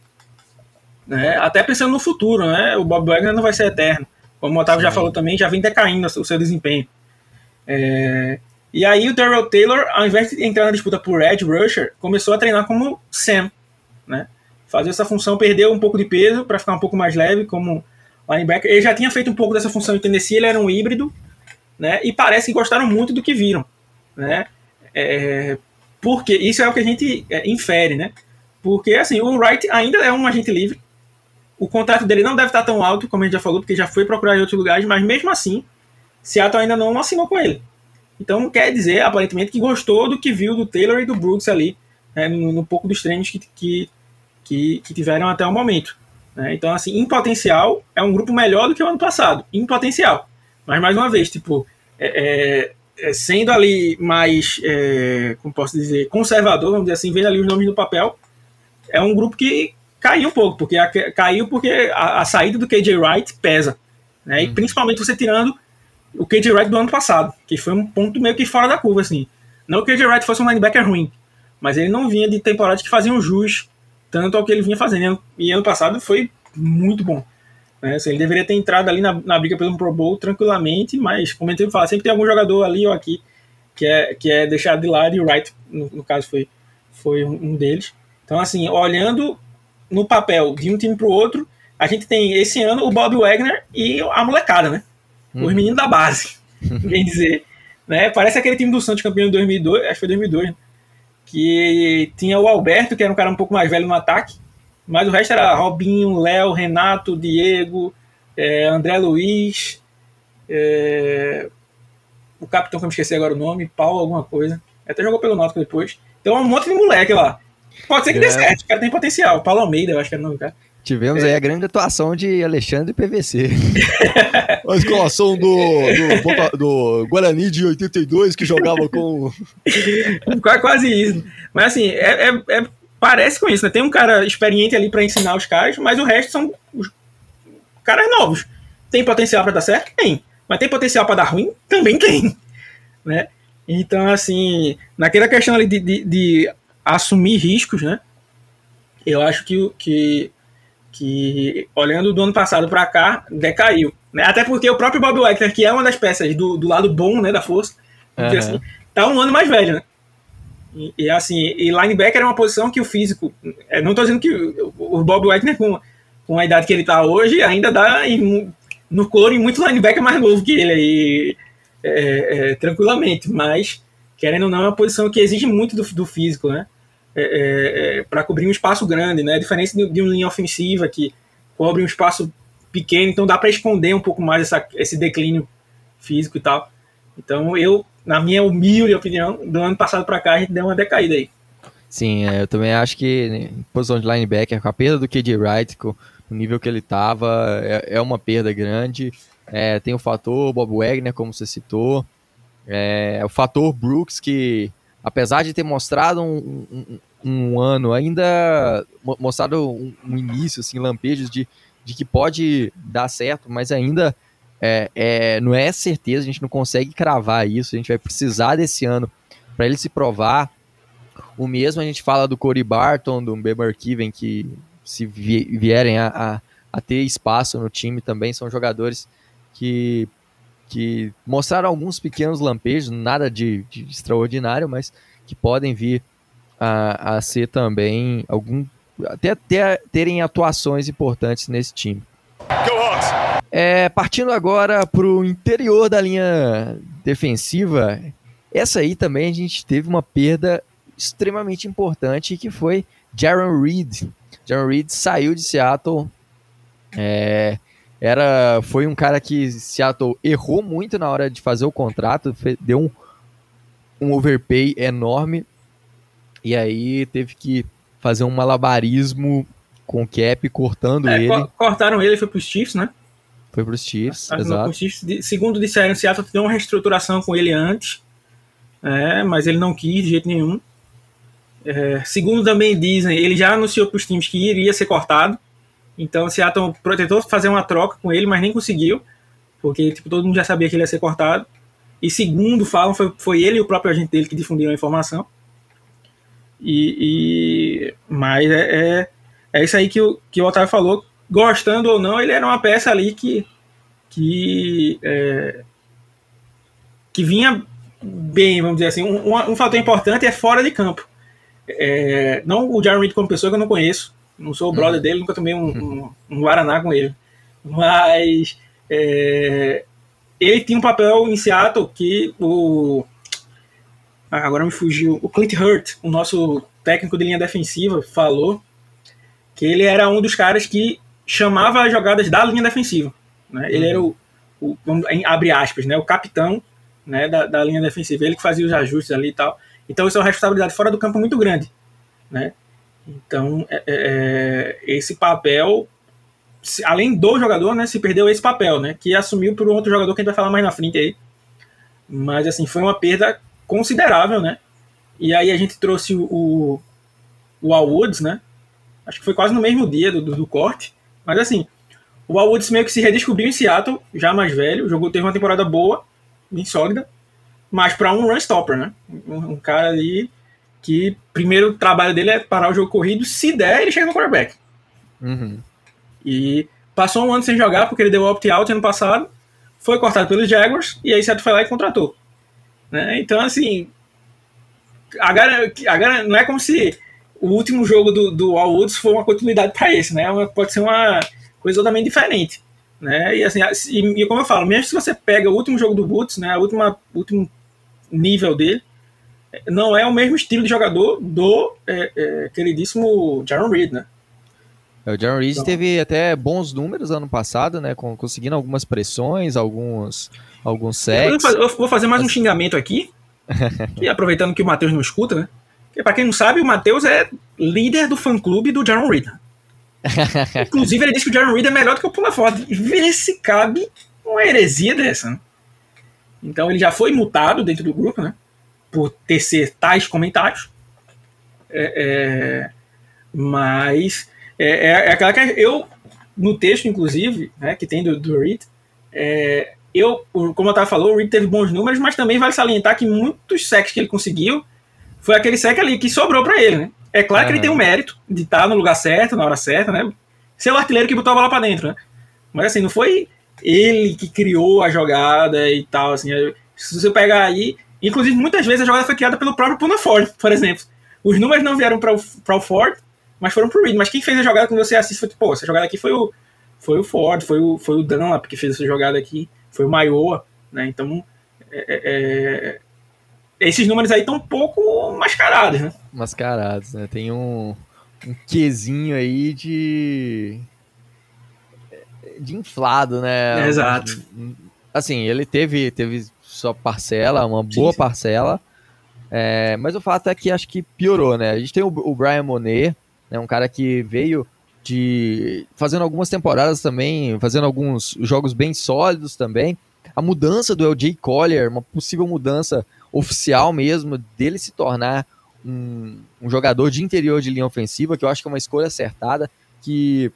Né? Até pensando no futuro, né? O Bob Wagner não vai ser eterno. Como o Otávio Sim. já falou também, já vem decaindo o seu desempenho. É... E aí o Darrell Taylor, ao invés de entrar na disputa por Edge Rusher, começou a treinar como Sam, né? Fazer essa função, perdeu um pouco de peso para ficar um pouco mais leve como linebacker. Ele já tinha feito um pouco dessa função em Tennessee, ele era um híbrido, né? E parece que gostaram muito do que viram né? É, porque isso é o que a gente é, infere, né? Porque assim, o Wright ainda é um agente livre. O contrato dele não deve estar tão alto, como a gente já falou, porque já foi procurar em outros lugares, mas mesmo assim, Seattle ainda não assinou com ele. Então quer dizer, aparentemente, que gostou do que viu do Taylor e do Brooks ali, né, no, no, pouco dos treinos que, que, que, que tiveram até o momento. Né? Então, assim, em potencial, é um grupo melhor do que o ano passado. Em potencial. Mas, mais uma vez, tipo, é, é, sendo ali mais, é, como posso dizer, conservador, vamos dizer assim, vendo ali os nomes no papel, é um grupo que caiu um pouco, porque a, caiu porque a, a, saída do KJ Wright pesa, né? E principalmente você tirando o KJ Wright do ano passado, que foi um ponto meio que fora da curva, assim. Não que o KJ Wright fosse um linebacker ruim, mas ele não vinha de temporadas que faziam jus tanto ao que ele vinha fazendo. E ano passado foi muito bom. Né? Assim, ele deveria ter entrado ali na, na briga pelo Pro Bowl tranquilamente, mas, como a gente fala, sempre tem algum jogador ali ou aqui que é, que é deixado de lado, e o Wright, no, no caso, foi, foi um, um deles. Então, assim, olhando no papel de um time para o outro, a gente tem esse ano o Bob Wagner e a molecada, né? Os Uhum. meninos da base, bem dizer. Né? Parece aquele time do Santos campeão de 2002, acho que foi 2002, né? que tinha o Alberto, que era um cara um pouco mais velho no ataque, mas o resto era Robinho, Léo, Renato, Diego, é, André Luiz, é, o capitão que eu me esqueci agora o nome, Paulo alguma coisa. Até jogou pelo Náutico depois. Então é um monte de moleque lá. Pode ser que dê É. certo, o cara tem potencial. Paulo Almeida, eu acho que era o nome do cara. Tivemos aí a grande atuação de Alexandre PVC. A escalação do, do, do Guarani de 82 que jogava com. Qua- Quase isso. Mas assim, é, é- é- parece com isso, né? Tem um cara experiente ali pra ensinar os caras, mas o resto são os caras novos. Tem potencial pra dar certo? Tem. Mas tem potencial pra dar ruim? Também tem. Né? Então, assim, naquela questão ali de, de- de assumir riscos, né? Eu acho que, que, que olhando do ano passado pra cá, decaiu. Né? Até porque o próprio Bob Wagner, que é uma das peças do, do lado bom né, da força, Aham. assim, tá um ano mais velho, né? E, e, assim, e linebacker é uma posição que o físico. é, não tô dizendo que o, Bob Wagner, com, com a idade que ele tá hoje, ainda dá em no couro em muito linebacker mais novo que ele aí, é, é, tranquilamente, mas querendo ou não, é uma posição que exige muito do, do físico, né? Para cobrir um espaço grande, né? Diferente de, de uma linha ofensiva que cobre um espaço pequeno, então dá para esconder um pouco mais essa, esse declínio físico e tal. Então eu, na minha humilde opinião, do ano passado para cá a gente deu uma decaída aí. Sim, é, eu também acho que né, posição de linebacker, com a perda do KJ Wright, com o nível que ele estava, é, é uma perda grande. É, tem o fator Bob Wagner, como você citou. É, o fator Brooks, que apesar de ter mostrado um, um- um ano, ainda mo- mostrado um, um início, assim, lampejos de, de que pode dar certo, mas ainda é, é, não é certeza, a gente não consegue cravar isso, a gente vai precisar desse ano para ele se provar. O mesmo a gente fala do Corey Barton, do Beber Kiven, que se vi- vierem a, a- a ter espaço no time também, são jogadores que, que mostraram alguns pequenos lampejos, nada de, de extraordinário, mas que podem vir a, a ser também algum até ter, terem atuações importantes nesse time. É, partindo agora para o interior da linha defensiva, essa aí também a gente teve uma perda extremamente importante que foi Jaron Reed. Jaron Reed saiu de Seattle. é, era, foi um cara que Seattle errou muito na hora de fazer o contrato, deu um, um overpay enorme e aí teve que fazer um malabarismo com o cap cortando É, ele. co- cortaram ele, foi para os Chiefs, né? Foi para os Chiefs, exato. os Chiefs. Segundo disseram, Seattle deu uma reestruturação com ele antes, é, mas ele não quis de jeito nenhum. É, segundo também dizem, ele já anunciou para os times que iria ser cortado. Então o Seattle tentou fazer uma troca com ele, mas nem conseguiu, porque tipo, todo mundo já sabia que ele ia ser cortado. E segundo falam, foi, foi ele e o próprio agente dele que difundiram a informação. E, e- mas é, é, é isso aí que o, que o Otávio falou. Gostando ou não, ele era uma peça ali que, que, é, que vinha bem, vamos dizer assim. Um, um, um fator importante é fora de campo. É, não o Jaron Reed como pessoa que eu não conheço, não sou o brother dele, nunca tomei um, um, um Guaraná com ele. Mas é, ele tinha um papel em Seattle que o. ah, agora me fugiu. O Clint Hurt, o nosso técnico de linha defensiva, falou que ele era um dos caras que chamava as jogadas da linha defensiva. Né? Ele era o, o abre aspas, né? o capitão né? da, da linha defensiva. Ele que fazia os ajustes ali e tal. Então isso é uma responsabilidade fora do campo muito grande. Né? Então é- é- esse papel, além do jogador, né, se perdeu esse papel, né? Que assumiu por um outro jogador que a gente vai falar mais na frente aí. Mas assim, foi uma perda considerável, né? E aí a gente trouxe o, o, o Al Woods, né? Acho que foi quase no mesmo dia do, do, do corte. Mas assim, o Al Woods meio que se redescobriu em Seattle, já mais velho, jogou, teve uma temporada boa, bem sólida, mas para um run stopper, né? Um, um cara ali que primeiro trabalho dele é parar o jogo corrido, se der, ele chega no quarterback. Uhum. E passou um ano sem jogar porque ele deu opt-out ano passado, foi cortado pelos Jaguars e aí Seattle foi lá e contratou. Né? Então, assim, agora, agora não é como se o último jogo do, do Al Woods foi uma continuidade para esse, né? Uma- pode ser uma coisa totalmente diferente. Né? E assim, e, e como eu falo, mesmo se você pega o último jogo do Woods, né, última, último nível dele, não é o mesmo estilo de jogador do é, é, queridíssimo Jaron Reed, né? É, O Jaron Reed Então- teve até bons números ano passado, né? conseguindo algumas pressões, alguns, alguns Eu vou sacks. fazer- eu vou fazer mais um xingamento aqui, e aproveitando que o Matheus não escuta, né? Porque, pra quem não sabe, o Matheus é líder do fã-clube do Jaron Reed. Inclusive, ele disse que o Jaron Reed é melhor do que o Pula Ford. Vê se cabe uma heresia dessa, né? Então, ele já foi multado dentro do grupo, né? Por tecer tais comentários. É, é, mas é, é, é aquela que eu, no texto, inclusive, né, que tem do, do Reed, é, eu, como o Otávio falou, o Reed teve bons números, mas também vale salientar que muitos sacks que ele conseguiu foi aquele sack ali que sobrou para ele, né? É claro que ele tem o mérito de estar no lugar certo, na hora certa, né? Ser o artilheiro que botou a bola para dentro, né? Mas assim, não foi ele que criou a jogada e tal, assim. Se você pegar aí, inclusive muitas vezes a jogada foi criada pelo próprio Puna Ford, por exemplo. Os números não vieram para o Ford, mas foram para o Reed. Mas quem fez a jogada quando você assiste foi, pô, essa jogada aqui foi o, foi o Ford, foi o, foi o Dunlap que fez essa jogada aqui, foi o Maioa, né? Então, é, é, é esses números aí estão um pouco mascarados, né? Mascarados, né? Tem um, um quesinho aí de. de inflado, né? exato. Assim, ele teve, teve sua parcela, uma boa parcela. É, mas o fato é que acho que piorou, né? A gente tem o, o Brian Monet, né, um cara que veio de fazendo algumas temporadas também, fazendo alguns jogos bem sólidos também. A mudança do LJ Collier, uma possível mudança oficial mesmo, dele se tornar um, um, jogador de interior de linha ofensiva, que eu acho que é uma escolha acertada, que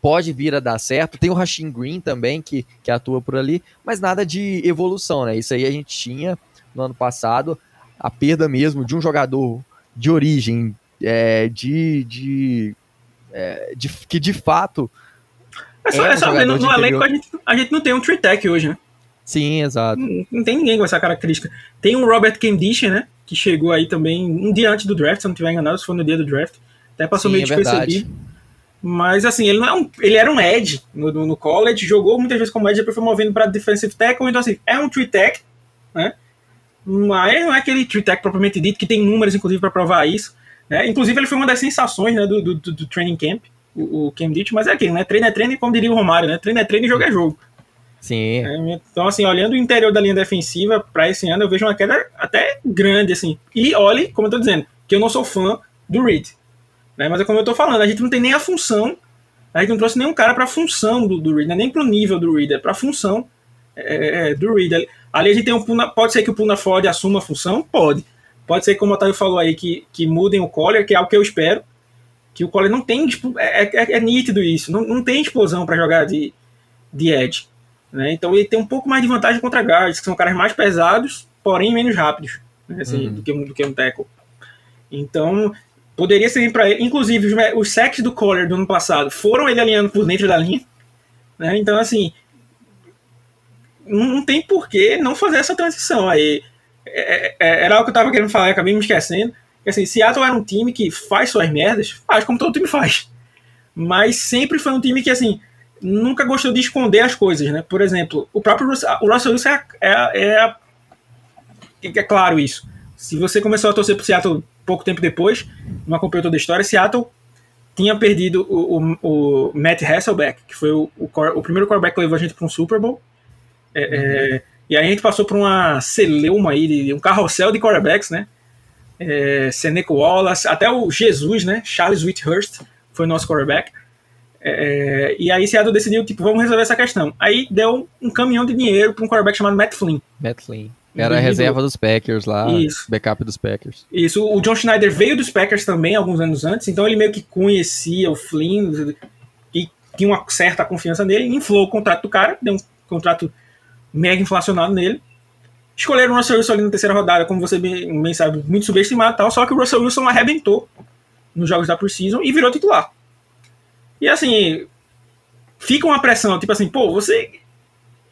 pode vir a dar certo. Tem o Rashin Green também, que, que atua por ali, mas nada de evolução, né? Isso aí a gente tinha no ano passado, a perda mesmo de um jogador de origem, é, de, de, é, de, que de fato. É só, só no, no elenco a gente, a gente não tem um tree tech hoje, né? Sim, exato. Não, não, tem ninguém com essa característica. Tem um Robert Kendish, né? Que chegou aí também um dia antes do draft, se eu não estiver enganado, se for no dia do draft. Até passou Sim, meio é despercebido. Mas assim, ele não é um, ele era um edge no, no, college, jogou muitas vezes como edge, depois foi movendo para defensive tackle, então assim, é um tree tech, né? Mas não é aquele tree tech propriamente dito, que tem números inclusive para provar isso. Né? Inclusive ele foi uma das sensações né, do, do, do training camp, o, o Cam Ditch, mas é aquilo, né? Treino é treino, como diria o Romário, né? Treino é treino e jogo é jogo. Sim. É, então, assim, olhando o interior da linha defensiva para esse ano, eu vejo uma queda até grande, assim. E olhe, como eu tô dizendo, que eu não sou fã do Reed. Né? Mas é como eu tô falando, a gente não tem nem a função, a gente não trouxe nenhum cara para a função do, do Reed, né? nem pro nível do Reed, é pra função é, é, do Reed. Ali a gente tem um Puna, pode ser que o Puna Ford assuma a função? Pode. Pode ser, como o Otávio falou aí, que, que mudem o Collier, que é algo que eu espero. Que o Collier não tem, tipo, é, é, é nítido isso, não, não tem explosão para jogar de, de Edge. Né? Então ele tem um pouco mais de vantagem contra guards, que são caras mais pesados, porém menos rápidos né? assim, uhum. do, que, do que um tackle. Então, poderia ser para ele. Inclusive, os, os sacks do Collar do ano passado foram ele alinhando por dentro da linha. Né? Então, assim, não, não tem por que não fazer essa transição aí. É, é, era algo que eu tava querendo falar, acabei me esquecendo. Que, assim, Seattle era um time que faz suas merdas, faz como todo time faz. Mas sempre foi um time que, assim, nunca gostou de esconder as coisas, né? Por exemplo, o próprio Russell, o Russell Wilson é, é, é, é, claro isso. Se você começou a torcer pro Seattle pouco tempo depois, não acompanhou toda a história, Seattle tinha perdido o, o, o Matt Hasselbeck, que foi o, o, o primeiro quarterback que levou a gente para um Super Bowl. É, uhum. é, e aí a gente passou por uma celeuma aí, de, um carrossel de quarterbacks, né? É, Seneca Wallace, até o Jesus, né? Charles Whithurst foi nosso quarterback. É, e aí Seattle decidiu, tipo, vamos resolver essa questão. Aí deu um caminhão de dinheiro para um quarterback chamado Matt Flynn. Matt Flynn. Era a reserva dos Packers lá, Isso. backup dos Packers. Isso, o John Schneider veio dos Packers também alguns anos antes, então ele meio que conhecia o Flynn e tinha uma certa confiança nele, inflou o contrato do cara, deu um contrato mega inflacionado nele. Escolheram o Russell Wilson ali na terceira rodada, como você bem sabe, muito subestimado e tal, só que o Russell Wilson arrebentou nos jogos da Preseason e virou titular. E assim, fica uma pressão, tipo assim, pô, você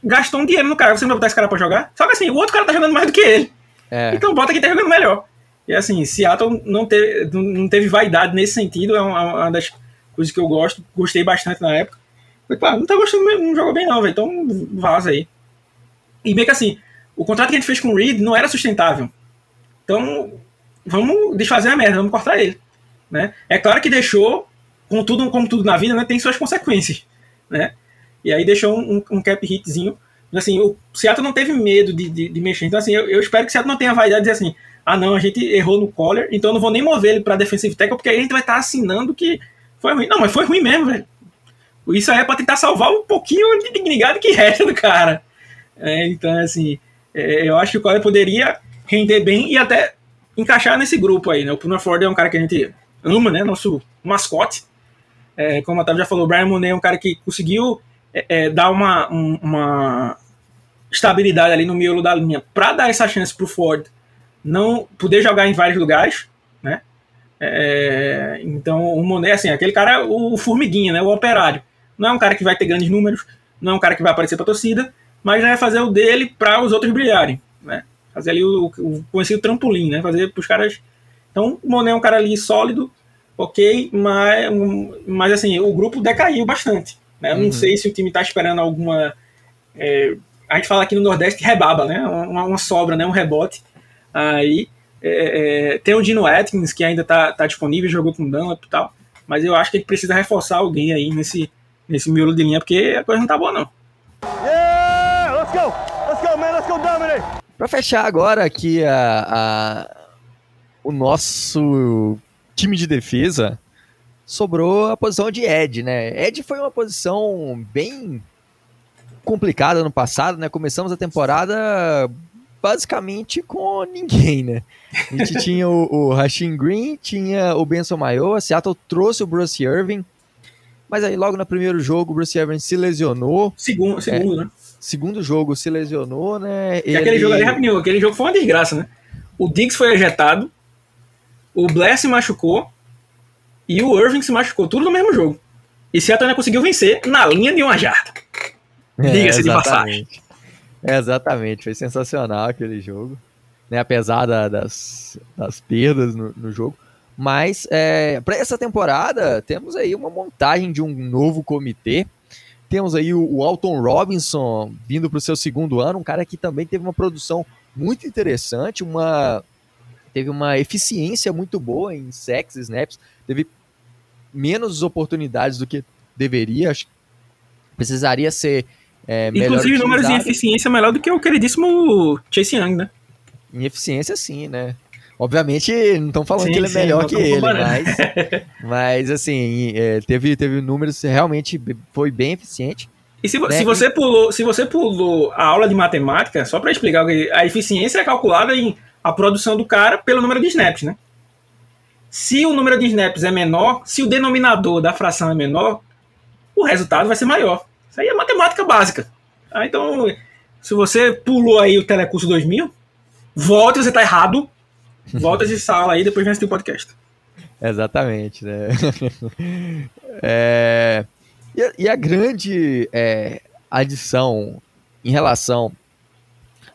gastou um dinheiro no cara, você não vai botar esse cara pra jogar? Só que assim, o outro cara tá jogando mais do que ele. É. Então bota quem tá jogando melhor. E assim, Seattle não teve, não teve vaidade nesse sentido, é uma, uma das coisas que eu gosto, gostei bastante na época. Falei, pá, não tá gostando, não jogou bem não, velho, então vaza aí. E meio que assim, o contrato que a gente fez com o Reed não era sustentável. Então, vamos desfazer a merda, vamos cortar ele. Né? É claro que deixou como tudo, como tudo na vida, né, tem suas consequências, né? E aí deixou um, um cap hitzinho. Assim, o Seattle não teve medo de, de, de mexer. Então, assim, eu, eu, espero que o Seattle não tenha vaidade de dizer assim, ah, não, a gente errou no collar, então eu não vou nem mover ele para defensive tackle, porque aí a gente vai estar tá assinando que foi ruim. Não, mas foi ruim mesmo, velho. Isso aí é para tentar salvar um pouquinho de dignidade que resta do cara. É, então, assim, é, eu acho que o collar poderia render bem e até encaixar nesse grupo aí, né? O Puna Ford é um cara que a gente ama, né? Nosso mascote. É, como a Otávio já falou, o Brian Monet é um cara que conseguiu é, é, dar uma, um, uma estabilidade ali no miolo da linha para dar essa chance para o Ford não poder jogar em vários lugares, né? É, então o Monet, assim, aquele cara, o, o formiguinha, né? O operário. Não é um cara que vai ter grandes números, não é um cara que vai aparecer para a torcida, mas já vai fazer o dele para os outros brilharem, né? Fazer ali o, o conhecido trampolim, né? Fazer para os caras. Então, o Monet é um cara ali sólido, ok, mas, mas assim, o grupo decaiu bastante. Né? Eu não uhum. sei se o time está esperando alguma. É, a gente fala aqui no Nordeste rebaba, né? Uma, uma sobra, né? um rebote. Aí é, é, tem o Dino Atkins, que ainda está tá disponível, jogou com Dunlap e tal. Mas eu acho que ele precisa reforçar alguém aí nesse, nesse miolo de linha, porque a coisa não tá boa, não. Yeah, let's go! Let's go, man! Let's go dominate! Pra fechar agora aqui a, a, o nosso time de defesa, sobrou a posição de Ed, né? Ed foi uma posição bem complicada no passado, né? Começamos a temporada basicamente com ninguém, né? A gente tinha o, o Rashin Green, tinha o Benson Maioa, Seattle trouxe o Bruce Irving, mas aí logo no primeiro jogo o Bruce Irving se lesionou. Segundo, segundo é, né? Segundo jogo se lesionou, né? E Ele... aquele jogo ali, rapidinho, aquele jogo foi uma desgraça, né? O Diggs foi ejetado, o Blair se machucou e o Irving se machucou, tudo no mesmo jogo. E Seattle ainda conseguiu vencer na linha de uma jarda. É, Diga-se de passagem. É, exatamente, foi sensacional aquele jogo, né? apesar da, das, das perdas no, no jogo. Mas é, para essa temporada temos aí uma montagem de um novo comitê. Temos aí o, o Alton Robinson vindo para o seu segundo ano, um cara que também teve uma produção muito interessante, uma teve uma eficiência muito boa em sacks, snaps, teve menos oportunidades do que deveria, acho que precisaria ser é, Inclusive, números de eficiência melhor do que o queridíssimo Chase Young, né? Em eficiência, sim, né? Obviamente, não estão falando sim, que ele é sim, melhor que ele, mas, mas assim, é, teve, teve números, realmente foi bem eficiente. E se, né? se, você pulou, se você pulou a aula de matemática, só para explicar, a eficiência é calculada em a produção do cara pelo número de snaps, né? Se o número de snaps é menor, se o denominador da fração é menor, o resultado vai ser maior. Isso aí é matemática básica. Ah, então, se você pulou aí o Telecurso 2000, volta, você está errado. Volta de sala aí, depois vem assistir o podcast. Exatamente, né? é... e, a, grande é, adição em relação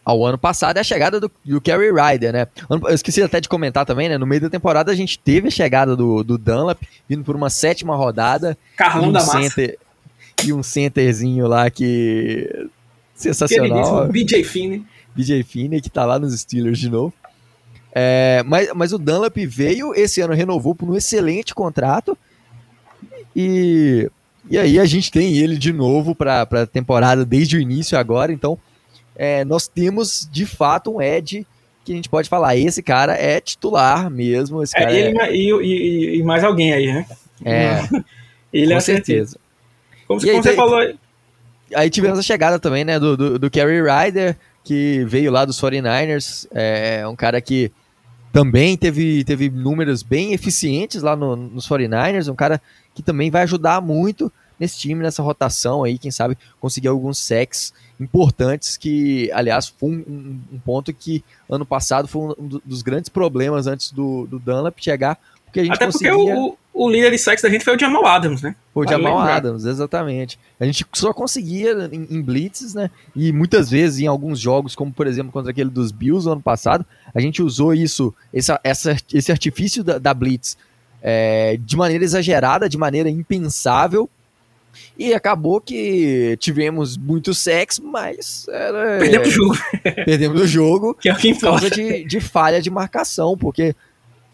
ao ano passado é a chegada do, do Kerry Ryder, né? Eu esqueci até de comentar também, né? No meio da temporada a gente teve a chegada do, do Dunlap, vindo por uma sétima rodada. Carlão um da center, massa e um centerzinho lá que. Sensacional. BJ Finney. BJ Finney, que tá lá nos Steelers de novo. É, mas, mas o Dunlap veio, esse ano renovou por um excelente contrato. E, e aí a gente tem ele de novo para a temporada desde o início agora. Então é, nós temos de fato um Ed que a gente pode falar. Esse cara é titular mesmo. Esse é, ele é... E, e, e, mais alguém aí, né? É, ele com é certeza. Como, como aí, você falou aí. Aí tivemos a chegada também, né, do, do, do Kerry Ryder, que veio lá dos 49ers. É um cara que também teve, teve números bem eficientes lá no, nos 49ers. Um cara que também vai ajudar muito nesse time, nessa rotação aí, quem sabe conseguir alguns sacks importantes, que, aliás, foi um, um, ponto que ano passado foi um dos grandes problemas antes do, do Dunlap chegar, porque a gente Até conseguia... porque o, o líder de sexo da gente foi o Jamal Adams, né? O Jamal Adams, exatamente. A gente só conseguia em, em, blitzes, né? E muitas vezes em alguns jogos, como por exemplo contra aquele dos Bills no ano passado, a gente usou isso, essa, essa, esse artifício da, da blitz é, de maneira exagerada, de maneira impensável. E acabou que tivemos muito sexo, mas era, perdemos o jogo. Perdemos o jogo que é o que por causa de, de falha de marcação, porque,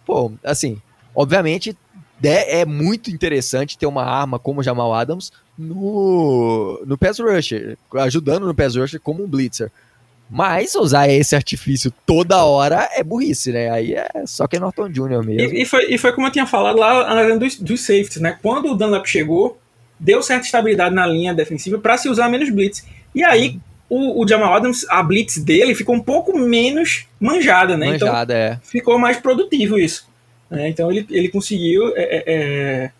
pô, assim, obviamente é muito interessante ter uma arma como o Jamal Adams no, no pass rusher, ajudando no pass rusher como um blitzer. Mas usar esse artifício toda hora é burrice, né? Aí é só que é Norton Jr. mesmo. E, e, foi, e foi como eu tinha falado lá dos, dos safeties, né? Quando o Dunlap chegou, deu certa estabilidade na linha defensiva para se usar menos blitz. E aí o, o, Jamal Adams, a blitz dele ficou um pouco menos manjada, né? Então, manjada, então, é. ficou mais produtivo isso. Né? Então ele, ele conseguiu é, é, é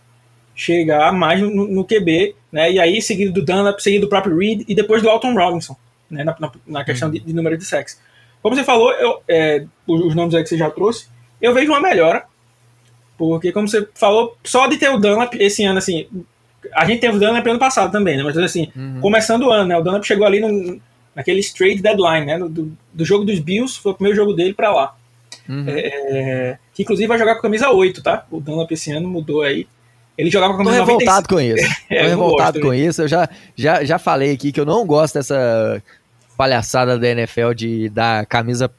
chegar mais no, no, QB, né? e aí seguido do Dunlap, seguido do próprio Reed e depois do Alton Robinson, né? na, na, na questão de, de, número de sacks. Como você falou, eu, é, os nomes aí que você já trouxe, eu vejo uma melhora, porque como você falou, só de ter o Dunlap esse ano, assim, A gente teve o Dunlap ano passado também, né? Mas assim, Uhum. começando o ano, né? O Dunlap chegou ali no, naquele trade deadline, né? Do, do- do jogo dos Bills, foi o primeiro jogo dele pra lá. Uhum. É, que inclusive vai jogar com a camisa 8, tá? O Dunlap esse ano mudou aí. Ele jogava com a Tô camisa 96. revoltado com isso. Tô É, eu revoltado com isso. Eu já, já, já falei aqui que eu não gosto dessa palhaçada da NFL de dar camisa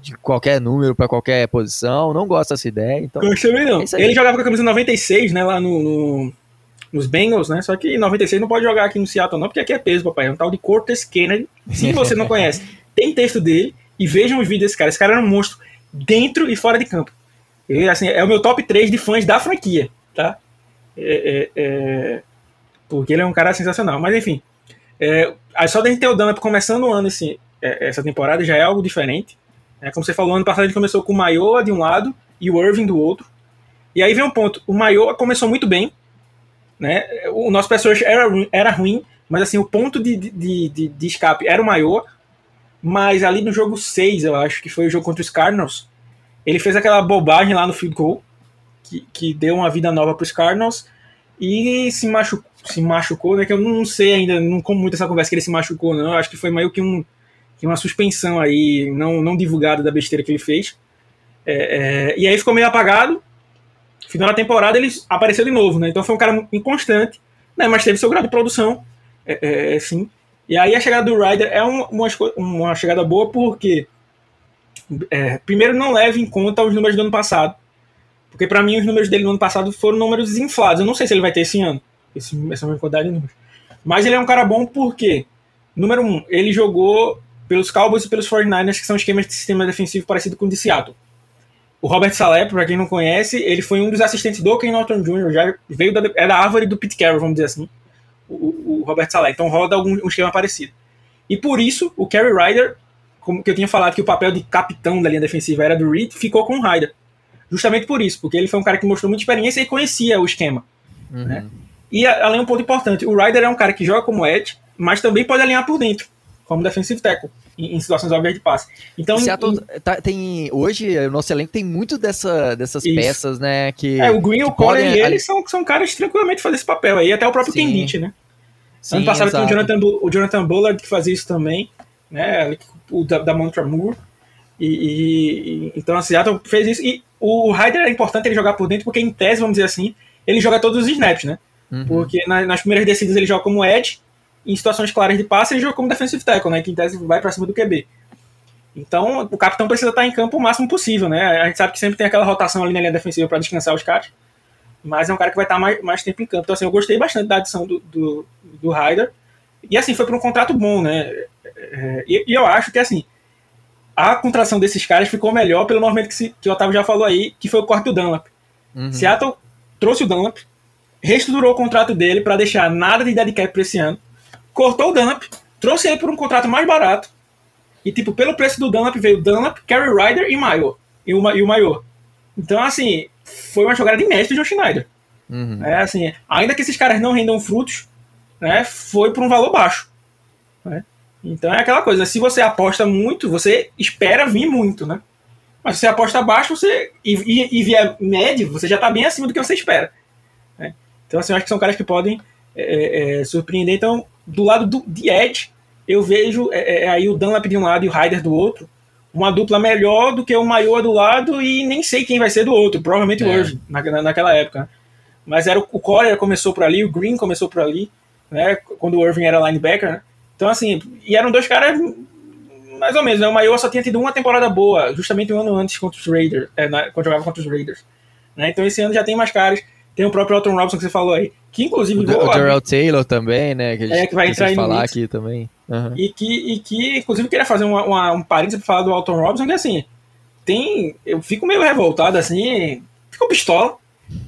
de qualquer número pra qualquer posição. Não gosto dessa ideia. Então, Gosto também não. É. Ele jogava com a camisa 96, né? Lá no, no- nos Bengals, né? Só que 96 não pode jogar aqui no Seattle, não, porque aqui é peso, papai. É um tal de Cortez Kennedy. Se você não conhece, tem texto dele e vejam os vídeos desse cara. Esse cara era um monstro dentro e fora de campo. Ele, assim, é o meu top 3 de fãs da franquia, tá? É- é- é, porque ele é um cara sensacional. Mas enfim, é, só da gente ter o Dunlap começando o ano esse, é, essa temporada já é algo diferente. É, como você falou, ano passado gente começou com o Maioa de um lado e o Irving do outro. E aí vem um ponto: o Maioa começou muito bem, né? O nosso pessoal era, era ruim, mas assim, o ponto de, de, de, de escape era o Maioa. Mas ali no jogo 6, eu acho que foi o jogo contra os Cardinals, ele fez aquela bobagem lá no field goal, que, que deu uma vida nova para os Cardinals, e se machucou, se machucou, né? Que eu não sei ainda, não como muito essa conversa que ele se machucou, não. Eu acho que foi meio que, um, que uma suspensão aí, não, não divulgada da besteira que ele fez. É, é, e aí ficou meio apagado. Final da temporada ele apareceu de novo, né? Então foi um cara inconstante, né? Mas teve seu grau de produção, é, é, sim. E aí a chegada do Ryder é um- uma, uma chegada boa porque é, primeiro não leve em conta os números do ano passado. Porque pra mim os números dele no ano passado foram números desinflados. Eu não sei se ele vai ter esse ano, esse, essa mesma quantidade de números. Mas ele é um cara bom porque, número um, ele jogou pelos Cowboys e pelos 49ers, que são esquemas de sistema defensivo parecido com o de Seattle. O Robert Saleh, pra quem não conhece, ele foi um dos assistentes do Ken Norton Jr., já veio da, é da árvore do Pete Carroll, vamos dizer assim, o, o- Robert Saleh. Então roda algum, um esquema parecido. E por isso, o Kerry Ryder, como que eu tinha falado que o papel de capitão da linha defensiva era do Reed, ficou com o Ryder. Justamente por isso, porque ele foi um cara que mostrou muita experiência e conhecia o esquema. Uhum. né? E além um ponto importante, o Ryder é um cara que joga como edge, mas também pode alinhar por dentro, como defensive tackle, em, em situações óbvias de passe. Então, Seattle em- tá- tem hoje o nosso elenco tem muito dessa, dessas Isso. peças, né? Que é, o Green, o podem e eles são, são caras que tranquilamente fazem esse papel aí, até o próprio Sim. Kendit, né? Sim, ano passado tinha o. Jonathan, o Jonathan Bullard que fazia isso também, né? O da, da Mantra Moore. E, e- e- então a Seattle fez isso. E o Ryder é importante ele jogar por dentro, porque em tese, vamos dizer assim, ele joga todos os snaps, né? Uhum. Porque na- nas primeiras descidas ele joga como edge, em situações claras de passe ele joga como defensive tackle, né? Que em tese vai pra cima do QB. Então o capitão precisa estar em campo o máximo possível, né? A gente sabe que sempre tem aquela rotação ali na linha defensiva para descansar os caras. Mas é um cara que vai estar mais, mais tempo em campo. Então, assim, eu gostei bastante da adição do, do, do Ryder. E, assim, foi por um contrato bom, né? É, e, e eu acho que, assim, a contratação desses caras ficou melhor pelo movimento que, se, que o Otávio já falou aí, que foi o corte do Dunlap. Uhum. Seattle trouxe o Dunlap, reestruturou o contrato dele para deixar nada de dead cap para esse ano, cortou o Dunlap, trouxe ele por um contrato mais barato, e, tipo, pelo preço do Dunlap veio Dunlap, Kerry Ryder e Mayo. E o, e o Mayo. Então, assim, foi uma jogada de mestre de John Schneider. Uhum. É assim, ainda que esses caras não rendam frutos, né, foi por um valor baixo. né? Então é aquela coisa, se você aposta muito, você espera vir muito, né? Mas se você aposta baixo você, e, e, e vier médio, você já está bem acima do que você espera. né? Então assim, eu acho que são caras que podem é, é, surpreender. Então, do lado do, de Edge, eu vejo é, é, aí o Dunlap de um lado e o Ryder do outro, uma dupla melhor do que o Maior do lado e nem sei quem vai ser do outro, provavelmente o É. Irving, na, na- naquela época. né? Mas era o, o Collier começou por ali, o Green começou por ali, né? Quando o Irving era linebacker, né? Então, assim, e eram dois caras mais ou menos, né? O Maior só tinha tido uma temporada boa, justamente um ano antes contra os Raiders, é, na- quando jogava contra os Raiders. Né? Então esse ano já tem mais caras. Tem o próprio Elton Robson que você falou aí, que inclusive O, o Darrell Taylor também, né? Que a gente É, que vai entrar no falar aqui também. Uhum. e que, e que inclusive queria fazer uma, uma- um parênteses pra falar do Alton Robinson, que assim, tem. Eu fico meio revoltado assim, fico pistola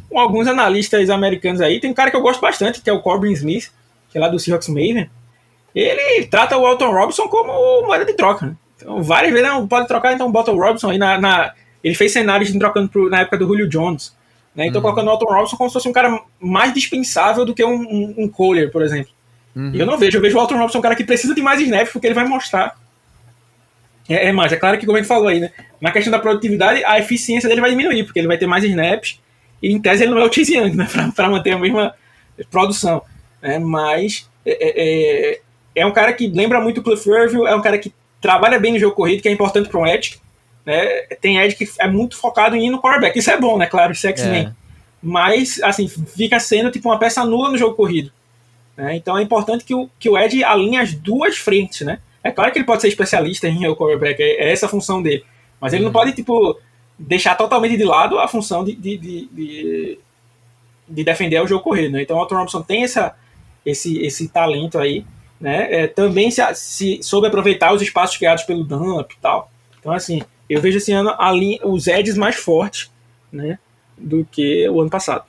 com alguns analistas americanos aí. Tem um cara que eu gosto bastante, que é o Corbin Smith, que é lá do Seahawks Maven. Ele trata o Alton Robinson como moeda de troca, né? Então, várias vezes, não, pode trocar, então bota o Robinson aí na. na- ele fez cenários de trocando pro- na época do Julio Jones. Né? Então, Uhum. colocando o Alton Robinson como se fosse um cara mais dispensável do que um, um, um Collier, por exemplo. Uhum. E Eu não vejo, eu vejo o Alton Robinson um cara que precisa de mais snaps porque ele vai mostrar. É, é mais, é claro que como a gente falou aí, né? Na questão da produtividade, a eficiência dele vai diminuir, porque ele vai ter mais snaps, e em tese ele não é o Chase Young, né? Pra, pra manter a mesma, produção. Né? Mas é, é, é, um cara que lembra muito o Cliff Irville, é um cara que trabalha bem no jogo corrido, que é importante para um Edge. Né? Tem Edge que é muito focado em ir no quarterback. Isso é bom, né? Claro, isso é X-Men. Mas, assim, fica sendo tipo uma peça nula no jogo corrido. Né? Então é importante que o, que o Ed alinhe as duas frentes, né? É claro que ele pode ser especialista em quarterback, é, é essa a função dele. Mas ele uhum. não pode, tipo, deixar totalmente de lado a função de, de, de, de, de defender o jogo corrido. Né? Então o Otto Robinson tem essa, esse, esse talento aí. Né? É, também se, se soube aproveitar os espaços criados pelo Dump e tal. Então, assim, eu vejo esse ano ali, os edges mais fortes né, do que o ano passado.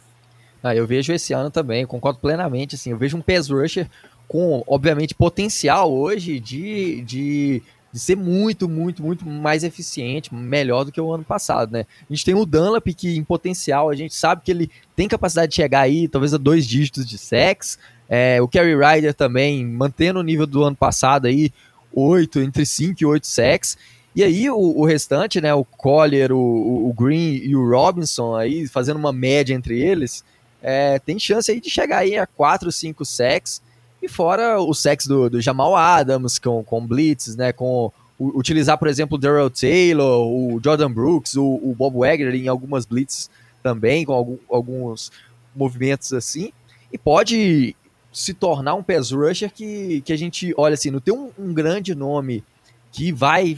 Ah, eu vejo esse ano também, concordo plenamente. Assim, eu vejo um pass rusher com, obviamente, potencial hoje de, de, de, ser muito, muito, muito mais eficiente, melhor do que o ano passado, né? A gente tem o Dunlap, que em potencial, a gente sabe que ele tem capacidade de chegar aí, talvez a dois dígitos de sex. É, o Kerry Ryder também, mantendo o nível do ano passado aí, 8, entre 5 e 8 sex. E aí o, o, restante, né, o Collier, o, o, Green e o Robinson aí, fazendo uma média entre eles, é, tem chance aí de chegar aí a 4, 5 sacks, e fora o sex do, do Jamal Adams com, com blitzes, né, com o, utilizar, por exemplo, o Daryl Taylor, o Jordan Brooks, o, o Bob Wagner em algumas blitzes também, com algum, alguns movimentos assim, e pode se tornar um pass rusher que, que a gente olha assim, não tem um, um grande nome que vai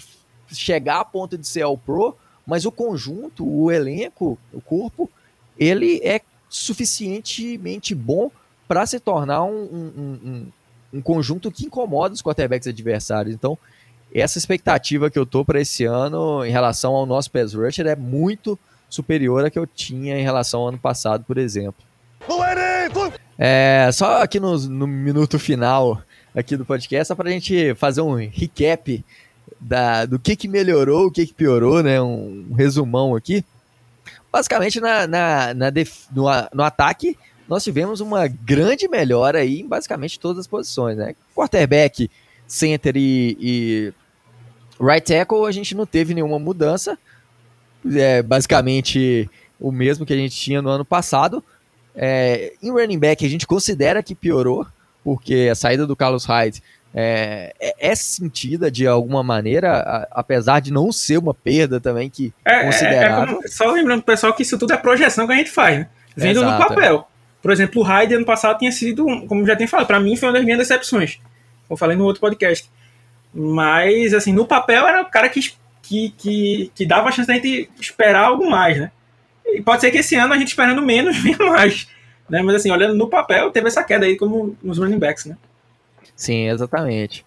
chegar a ponto de ser ao pro, mas o conjunto, o elenco, o corpo, ele é suficientemente bom para se tornar um, um, um, um, conjunto que incomoda os quarterbacks adversários. Então, essa expectativa que eu tô para esse ano em relação ao nosso pass rusher é muito superior à que eu tinha em relação ao ano passado, por exemplo. É, só aqui no, no minuto final aqui do podcast, só para a gente fazer um recap da, do que, que melhorou, o que, que piorou, né? Um, um resumão aqui. Basicamente, na, na, na def, no, no ataque, nós tivemos uma grande melhora aí em basicamente todas as posições, né? Quarterback, center e, e right tackle, a gente não teve nenhuma mudança. É basicamente o mesmo que a gente tinha no ano passado. É, em running back, a gente considera que piorou, porque a saída do Carlos Hyde é, é, é, sentida de alguma maneira, a, apesar de não ser uma perda também que é, é, é considerável. Como, só lembrando pessoal que isso tudo é projeção que a gente faz, né? Vindo no papel. Por exemplo, o Hyde ano passado tinha sido, como já tem falado, para mim foi uma das minhas decepções. Eu falei no outro podcast. Mas, assim, no papel era o cara que, que, que, que dava a chance da gente esperar algo mais, né? E pode ser que esse ano a gente esperando menos venha mais. Né? Mas, assim, olhando no papel, teve essa queda aí como nos running backs, né? Sim, exatamente.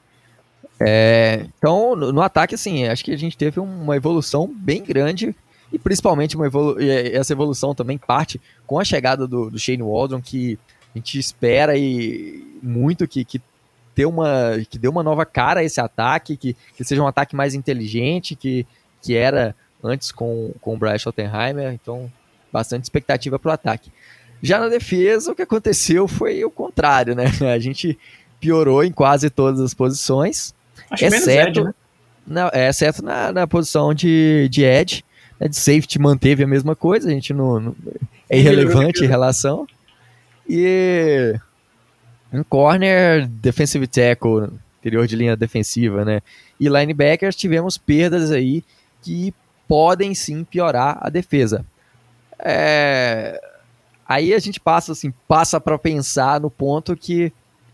É, então, no, no, ataque, assim, acho que a gente teve uma evolução bem grande e principalmente evolu essa evolução também parte com a chegada do, do Shane Waldron, que a gente espera e muito que, que dê uma que dê uma nova cara a esse ataque, que, que seja um ataque mais inteligente que, que era antes com, com o Brian Schottenheimer, então bastante expectativa para o ataque. Já na defesa, o que aconteceu foi o contrário, né? A gente piorou em quase todas as posições. Acho exceto, Ed, né? não, é, exceto na, na posição de, de Edge. Né, de safety manteve a mesma coisa, a gente não, não é irrelevante em relação. E em corner, defensive tackle, interior de linha defensiva, né? E linebackers tivemos perdas aí que podem sim piorar a defesa. É... Aí a gente passa assim, passa para pensar no ponto que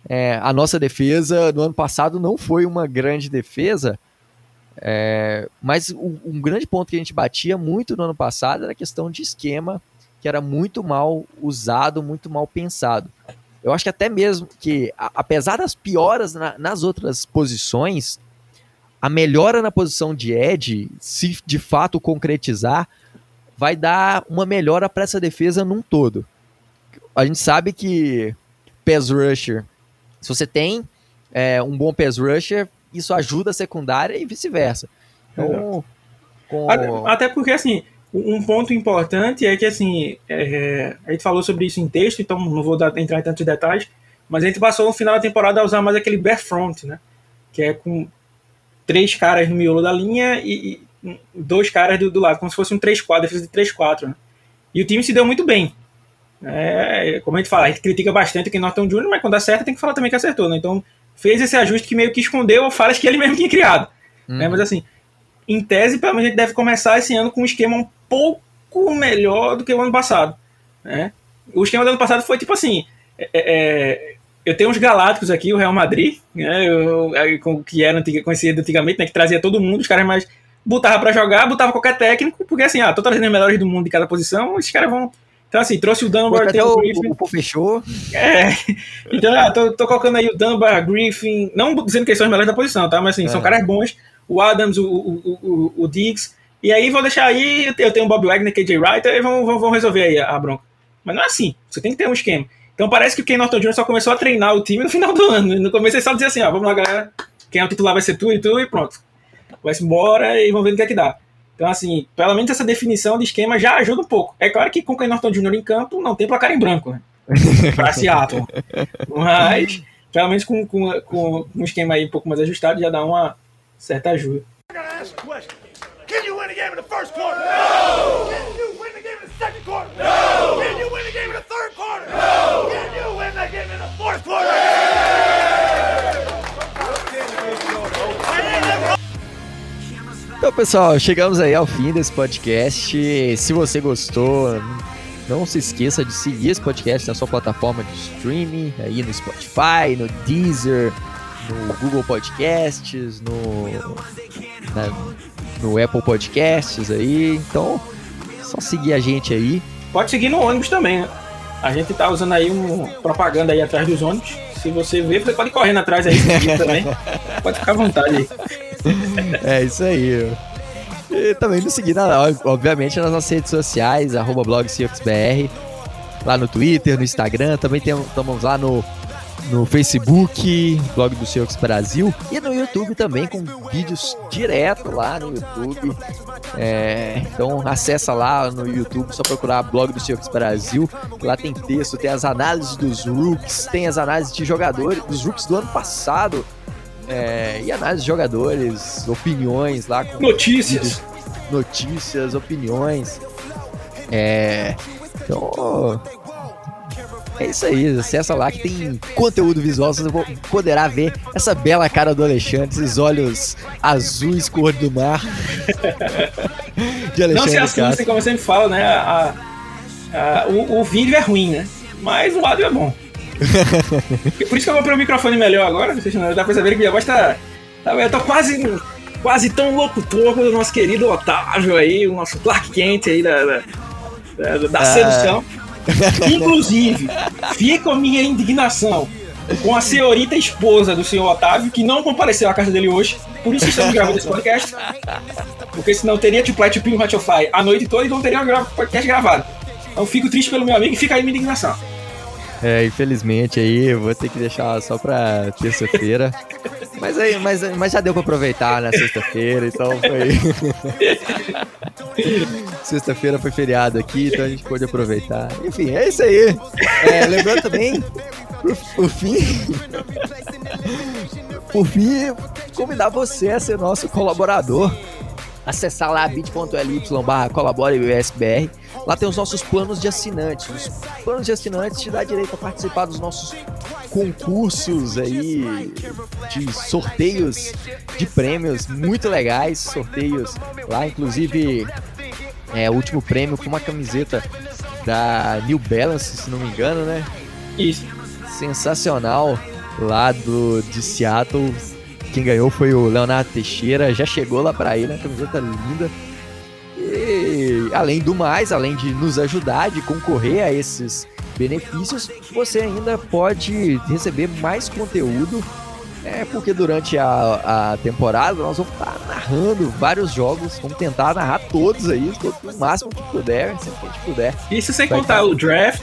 é, a nossa defesa no ano passado não foi uma grande defesa, é, mas um, um, grande ponto que a gente batia muito no ano passado era a questão de esquema, que era muito mal usado, muito mal pensado. Eu acho que até mesmo que, a, apesar das pioras na, nas outras posições, a melhora na posição de Ed, se de fato concretizar, vai dar uma melhora para essa defesa num todo. A gente sabe que pass rusher se você tem é, um bom pass rusher, isso ajuda a secundária e vice-versa. Então, com... Até porque, assim, um ponto importante é que, assim, é, a gente falou sobre isso em texto, então não vou dar, entrar em tantos detalhes, mas a gente passou no final da temporada a usar mais aquele bare front, né? Que é com três caras no miolo da linha e, e dois caras do, do, lado, como se fosse um 3-4, defesa de 3-4, né? E o time se deu muito bem. É, como a gente fala, a gente critica bastante quem Norton Jr., mas quando acerta tem que falar também que acertou, né? Então fez esse ajuste que meio que escondeu falhas que ele mesmo tinha criado. Né? Mas assim, em tese, pelo menos a gente deve começar esse ano com um esquema um pouco melhor do que o ano passado. Né? O esquema do ano passado foi tipo assim: é, é, eu tenho uns galácticos aqui, o Real Madrid, né, eu, eu, que era conhecido antigamente, né, que trazia todo mundo, os caras mais botava para jogar, botava qualquer técnico, porque assim, ah, tô trazendo os melhores do mundo de cada posição, esses caras vão. Então, assim, trouxe o Dunbar, tem o, Griffin. O, o, fechou. É. Então, ah, tô, tô colocando aí o Dunbar, Griffin, não dizendo que eles são os melhores da posição, tá? Mas assim, é. são caras bons. O Adams, o, o, o, o Diggs. E aí vou deixar aí, eu tenho o Bob Wagner, KJ Wright, aí vão, vão, vão resolver aí a, a bronca. Mas não é assim, você tem que ter um esquema. Então parece que o Ken Norton Jr. só começou a treinar o time no final do ano. No começo ele só dizia assim, ó, vamos lá galera, quem é o titular vai ser tu e tu e pronto. Vai-se embora e vamos ver o que é que dá. Então, assim, pelo menos essa definição de esquema já ajuda um pouco. É claro que com o Ken Norton Jr. em campo não tem placar em branco, né? pra Seattle. Mas, pelo menos com, com, com um esquema aí um pouco mais ajustado, já dá uma certa ajuda. Can you win a game in the first quarter? No! Can you win the game in the second quarter? No! Can you win the game in the third quarter? No! Can you win the game in the fourth quarter? Então, pessoal, chegamos aí ao fim desse podcast. Se você gostou, não se esqueça de seguir esse podcast na sua plataforma de streaming, aí no Spotify, no Deezer, no Google Podcasts, no, na, no Apple Podcasts aí. Então, só seguir a gente aí. Pode seguir no ônibus também, né? A gente tá usando aí um propaganda aí atrás dos ônibus. Se você ver, você pode ir correndo atrás aí também. pode ficar à vontade aí. É isso aí. E também nos seguir, obviamente, nas nossas redes sociais, arroba lá no Twitter, no Instagram, também estamos lá no no Facebook, blog do Seux Brasil e no YouTube também com vídeos direto lá no YouTube. É, então acessa lá no YouTube, só procurar blog do Seux Brasil. Lá tem texto, tem as análises dos rooks, tem as análises de jogadores, dos rooks do ano passado. É, e análise de jogadores, opiniões lá. notícias. Notícias, opiniões. É, então, é isso aí, acessa lá que tem conteúdo visual, você poderá ver essa bela cara do Alexandre, esses olhos azuis cor do mar. de Alexandre Não se assustem, como eu sempre falo, né? A, a, o, o, vídeo é ruim, né? Mas o áudio é bom. Por isso que eu comprei um microfone melhor agora, vocês não dá pra saber que minha voz tá. tá eu tô quase quase tão locutor quanto o nosso querido Otávio aí, o nosso Clark Kent aí da, da, da, da ah. sedução. Inclusive, fica a minha indignação com a senhorita esposa do senhor Otávio, que não compareceu à casa dele hoje. Por isso que estamos gravando esse podcast. Porque senão teria tipo Let Pin Ratify a noite toda e não teria o podcast gravado. Então fico triste pelo meu amigo e fica aí minha indignação. É, infelizmente aí vou ter que deixar só pra terça-feira. Mas aí, mas, mas já deu pra aproveitar na sexta-feira, então foi. Sexta-feira foi feriado aqui, então a gente pôde aproveitar. Enfim, é isso aí. É, lembrando também, por fim. por fim, convidar você a ser nosso colaborador acessar lá bit.ly barra colabore USBR. Lá tem os nossos planos de assinantes. Os planos de assinantes te dá direito a participar dos nossos concursos aí de sorteios de prêmios muito legais, sorteios lá, inclusive é, o último prêmio com uma camiseta da New Balance, se não me engano, né? Isso. Sensacional lá do de Seattle quem ganhou foi o Leonardo Teixeira, já chegou lá para ele, uma camiseta linda. E além do mais, além de nos ajudar, de concorrer a esses benefícios, você ainda pode receber mais conteúdo. É porque durante a, a temporada nós vamos estar narrando vários jogos, vamos tentar narrar todos aí, o máximo que puder, sempre que a gente puder. Isso sem Vai contar estar... o draft,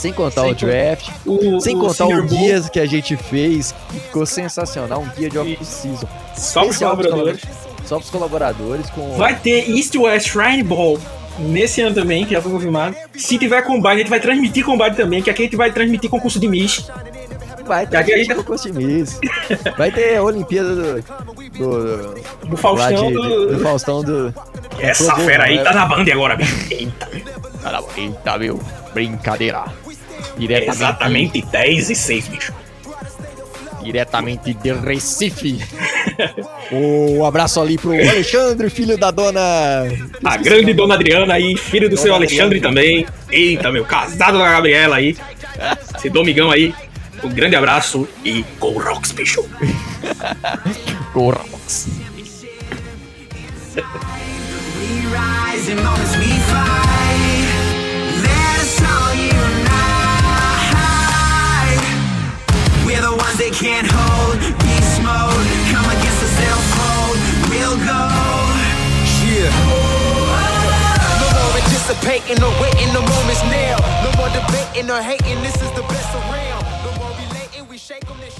sem contar sem o draft, o, sem o contar o guia que a gente fez, ficou sensacional, um guia de off-season. Só os colaboradores. Só os colaboradores. Com... Vai ter East West Shrine Ball nesse ano também, que já foi confirmado. Se tiver combate, a gente vai transmitir combate também, que aqui a gente vai transmitir concurso de Miss. Vai ter aqui a gente... concurso de Miss. Vai ter a Olimpíada do. Do, do Faustão. De, do... do Faustão do. Essa fera aí tá na banda agora, bicho. Eita. Tá Eita, meu. Brincadeira. Diretamente, Exatamente 10 e 6, bicho. diretamente de Recife. Um abraço ali pro Alexandre, filho da dona. A grande dona Adriana aí, filho do seu Alexandre também. Eita, meu, casado da Gabriela aí. Esse domingão aí. Um grande abraço e Go Rocks, bicho. And moments we fight. They can't hold. Beast mode, come against the self-hold. We'll go. Yeah. No more anticipating or waiting, the moment's now. No more debating or hating, this is the best around. No more relating, we shake 'em, then shake 'em.